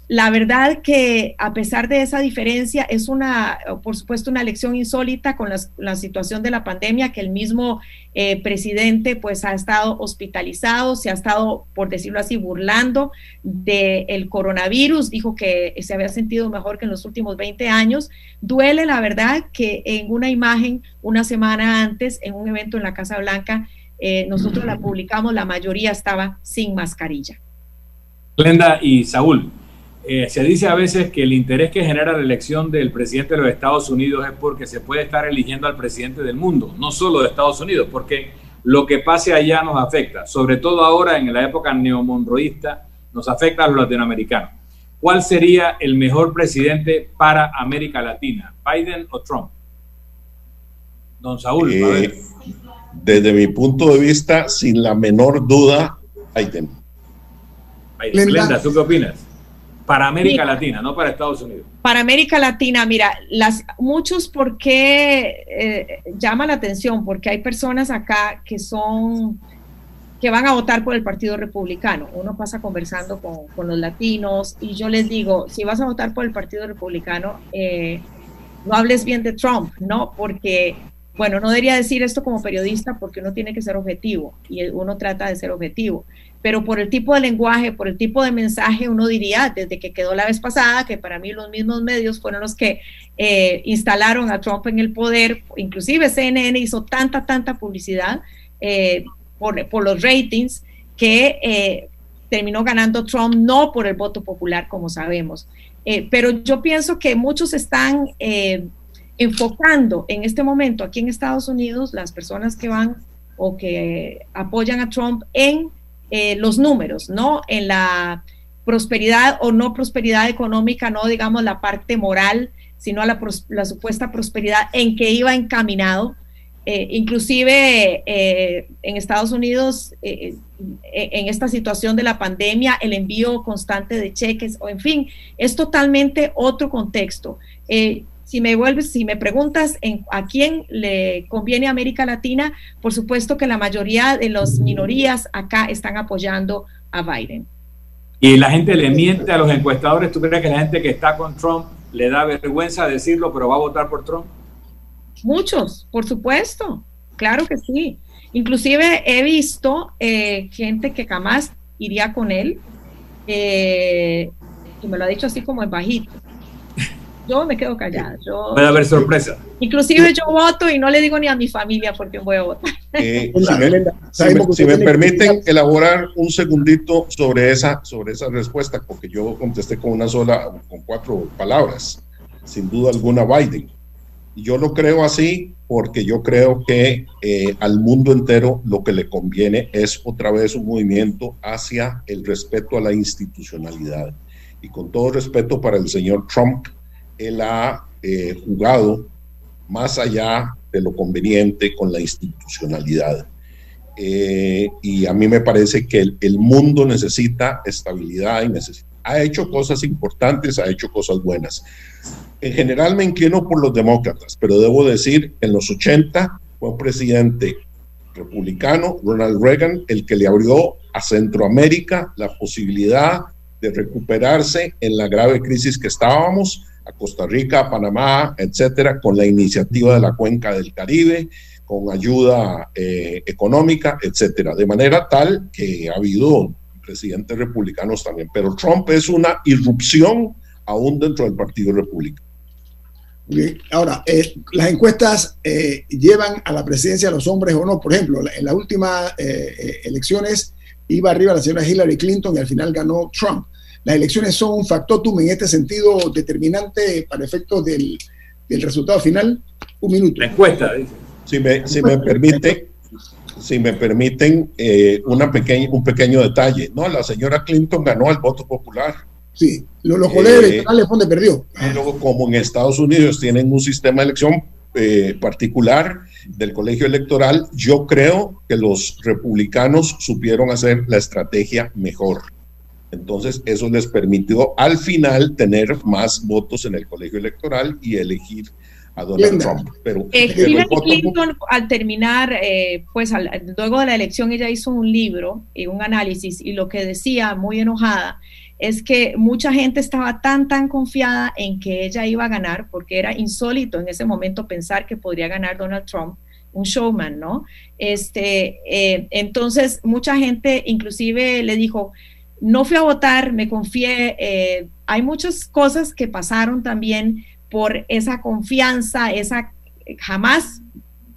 la verdad que a pesar de esa diferencia, es una, por supuesto, una elección insólita con la, situación de la pandemia, que el mismo eh, presidente pues ha estado hospitalizado, se ha estado, por decirlo así, burlando del coronavirus, dijo que se había sentido mejor que en los últimos 20 años. Duele, la verdad, que en una imagen una semana antes, en un evento en la Casa Blanca, eh, nosotros la publicamos, la mayoría estaba sin mascarilla. Glenda y Saúl, eh, se dice a veces que el interés que genera la elección del presidente de los Estados Unidos es porque se puede estar eligiendo al presidente del mundo, no solo de Estados Unidos, porque lo que pase allá nos afecta, sobre todo ahora en la época neomonroísta, nos afecta a los latinoamericanos. ¿Cuál sería el mejor presidente para América Latina, Biden o Trump? Don Saúl. Eh, desde mi punto de vista, sin la menor duda, Biden. Biden. ¿tú qué opinas? Para América Latina, no para Estados Unidos. Para América Latina, mira, las, muchos porque eh, llama la atención, porque hay personas acá que son, que van a votar por el Partido Republicano. Uno pasa conversando con, los latinos y yo les digo, si vas a votar por el Partido Republicano, eh, no hables bien de Trump, ¿no? Porque, bueno, no debería decir esto como periodista porque uno tiene que ser objetivo y uno trata de ser objetivo pero por el tipo de lenguaje, por el tipo de mensaje, uno diría, desde que quedó la vez pasada, que para mí los mismos medios fueron los que eh, instalaron a Trump en el poder, inclusive CNN hizo tanta, tanta publicidad eh, por, los ratings que eh, terminó ganando Trump no por el voto popular, como sabemos. pero yo pienso que muchos están enfocando en este momento aquí en Estados Unidos, las personas que van o que apoyan a Trump en eh, los números, ¿no? En la prosperidad o no prosperidad económica, no digamos la parte moral, sino a la, supuesta prosperidad en que iba encaminado. Eh, inclusive eh, en Estados Unidos, en esta situación de la pandemia, el envío constante de cheques, o en fin, es totalmente otro contexto si me vuelves, si me preguntas en, a quién le conviene América Latina, por supuesto que la mayoría de las minorías acá están apoyando a Biden. Y la gente le miente a los encuestadores. ¿Tú crees que la gente que está con Trump le da vergüenza decirlo, pero va a votar por Trump? Muchos, por supuesto. Claro que sí. Inclusive he visto eh, gente que jamás iría con él, eh, y me lo ha dicho así como en bajito yo me quedo callada. Yo, Puede haber sorpresa. Inclusive yo voto y no le digo ni a mi familia porque voy a votar. Eh, si me, permiten elaborar un segundito sobre esa, sobre esa respuesta, porque yo contesté con una sola, con cuatro palabras, sin duda alguna Biden. Yo lo creo así porque yo creo que eh, al mundo entero lo que le conviene es otra vez un movimiento hacia el respeto a la institucionalidad. Y con todo respeto para el señor Trump, él ha eh, jugado más allá de lo conveniente con la institucionalidad. Eh, y a mí me parece que el, el, mundo necesita estabilidad y necesita, ha hecho cosas importantes, ha hecho cosas buenas. En general me inclino por los demócratas, pero debo decir, en los 80 fue un presidente republicano, Ronald Reagan, el que le abrió a Centroamérica la posibilidad de recuperarse en la grave crisis que estábamos a Costa Rica, a Panamá, etcétera, con la iniciativa de la Cuenca del Caribe, con ayuda eh, económica, etcétera. De manera tal que ha habido presidentes republicanos también. Pero Trump es una irrupción aún dentro del Partido Republicano. Ahora, eh, las encuestas eh, llevan a la presidencia a los hombres o no. Por ejemplo, en las últimas elecciones iba arriba la señora Hillary Clinton y al final ganó Trump las elecciones son un factotum en este sentido determinante para efectos del, del resultado final. Un minuto. La encuesta, Si me, si me permite, si me permiten eh, una pequeña, un pequeño detalle. No, la señora Clinton ganó al voto popular. Sí, los, los colegios eh, electorales donde perdió. Luego, como en Estados Unidos tienen un sistema de elección eh, particular del colegio electoral, yo creo que los republicanos supieron hacer la estrategia mejor. Entonces, eso les permitió al final tener más votos en el colegio electoral y elegir a Donald Trump. Pero, eh, Hillary Clinton, al terminar, eh, pues luego de la elección, ella hizo un libro y un análisis y lo que decía, muy enojada, es que mucha gente estaba tan, tan confiada en que ella iba a ganar, porque era insólito en ese momento pensar que podría ganar Donald Trump, un showman, ¿no? Este, eh, entonces, mucha gente inclusive le dijo, no fui a votar, me confié. Eh, hay muchas cosas que pasaron también por esa confianza, esa jamás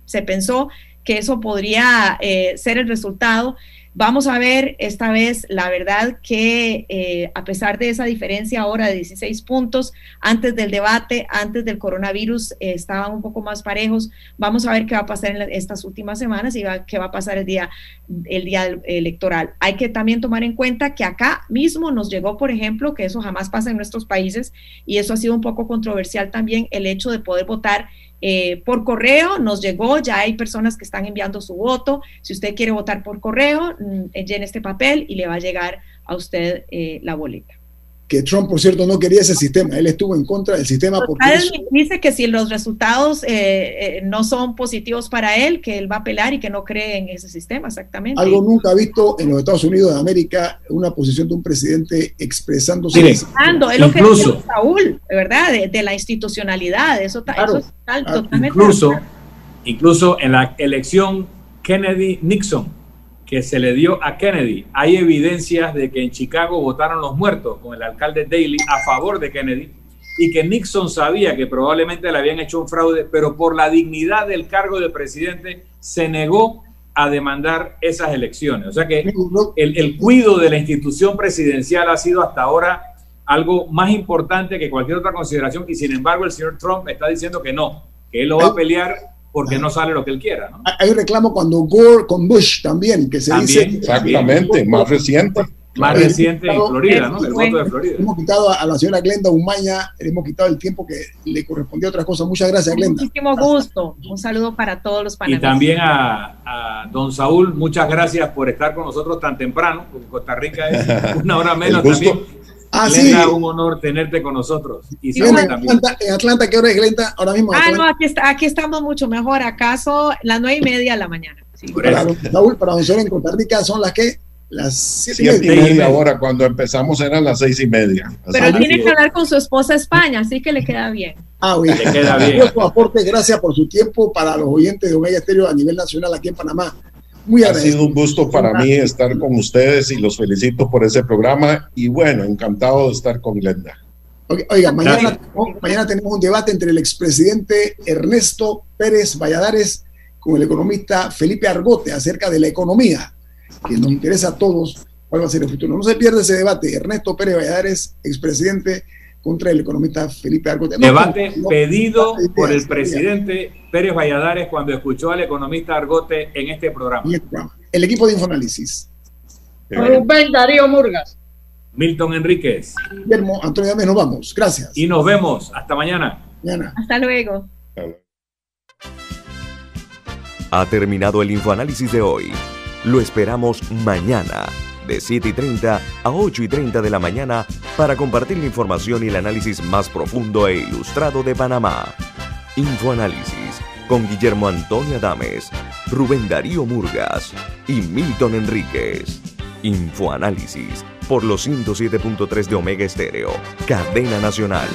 se pensó que eso podría eh, ser el resultado. Vamos a ver esta vez, la verdad que eh, a pesar de esa diferencia ahora de 16 puntos, antes del debate, antes del coronavirus, eh, estaban un poco más parejos. Vamos a ver qué va a pasar en estas últimas semanas y qué va a pasar el día, el día electoral. Hay que también tomar en cuenta que acá mismo nos llegó, por ejemplo, que eso jamás pasa en nuestros países y eso ha sido un poco controversial también, el hecho de poder votar eh, por correo nos llegó, ya hay personas que están enviando su voto. Si usted quiere votar por correo, mm, llene este papel y le va a llegar a usted eh, la boleta que Trump, por cierto, no quería ese sistema. Él estuvo en contra del sistema porque... Dice que si los resultados eh, eh, no son positivos para él, que él va a apelar y que no cree en ese sistema, exactamente. Algo nunca visto en los Estados Unidos de América, una posición de un presidente expresándose... Sí, es lo que dice Saúl, ¿verdad? De, la institucionalidad, eso, eso está totalmente... Incluso, incluso en la elección Kennedy-Nixon, que se le dio a Kennedy. Hay evidencias de que en Chicago votaron los muertos con el alcalde Daley a favor de Kennedy y que Nixon sabía que probablemente le habían hecho un fraude, pero por la dignidad del cargo de presidente se negó a demandar esas elecciones. O sea que el, el cuido de la institución presidencial ha sido hasta ahora algo más importante que cualquier otra consideración y sin embargo el señor Trump está diciendo que no, que él lo va a pelear porque no sale lo que él quiera. ¿no? Hay un reclamo cuando Gore con Bush también, que se dice... Exactamente, más reciente. Más reciente en Florida, ¿no? El voto de Florida. Hemos quitado a la señora Glenda Umaña, le hemos quitado el tiempo que le correspondía a otras cosas. Muchas gracias, Glenda. Muchísimo gusto. Un saludo para todos los panelistas. Y también a, a, don Saúl, muchas gracias por estar con nosotros tan temprano, porque Costa Rica es una hora menos también. Ah, sí. un honor tenerte con nosotros. Y en, Atlanta, en Atlanta, ¿qué hora es, Glenda? Ahora mismo. Ah, no, aquí, está, aquí estamos mucho mejor. ¿Acaso las nueve y media de la mañana? Sí. Para Saúl, para nosotros en Costa Rica son las que las siete, siete y, media. Ahora, cuando empezamos eran las seis y media. Pero tiene que hablar con su esposa España, así que le queda bien. Ah, bien. Le queda bien. aporte, gracias por su tiempo para los oyentes de Omega Estéreo a nivel nacional aquí en Panamá ha sido un gusto para mí estar con ustedes y los felicito por ese programa y bueno, encantado de estar con Glenda. Oiga, mañana, mañana tenemos un debate entre el expresidente Ernesto Pérez Valladares con el economista Felipe Argote acerca de la economía, que nos interesa a todos cuál va a ser el futuro. No se pierde ese debate. Ernesto Pérez Valladares, expresidente, contra el economista Felipe Argote. debate pedido por el presidente Pérez Valladares cuando escuchó al economista Argote en este programa. El equipo de Infoanálisis. Rubén Darío Murgas. Milton Enríquez. Guillermo Antonio Dame, nos vamos. Gracias. Y nos vemos. Hasta mañana. mañana. Hasta luego. Ha terminado el infoanálisis de hoy. Lo esperamos mañana, de 7 y 30 a 8 y 30 de la mañana, para compartir la información y el análisis más profundo e ilustrado de Panamá. Infoanálisis con Guillermo Antonio Adames, Rubén Darío Murgas y Milton Enríquez. Infoanálisis por los 107.3 de Omega Estéreo, cadena nacional.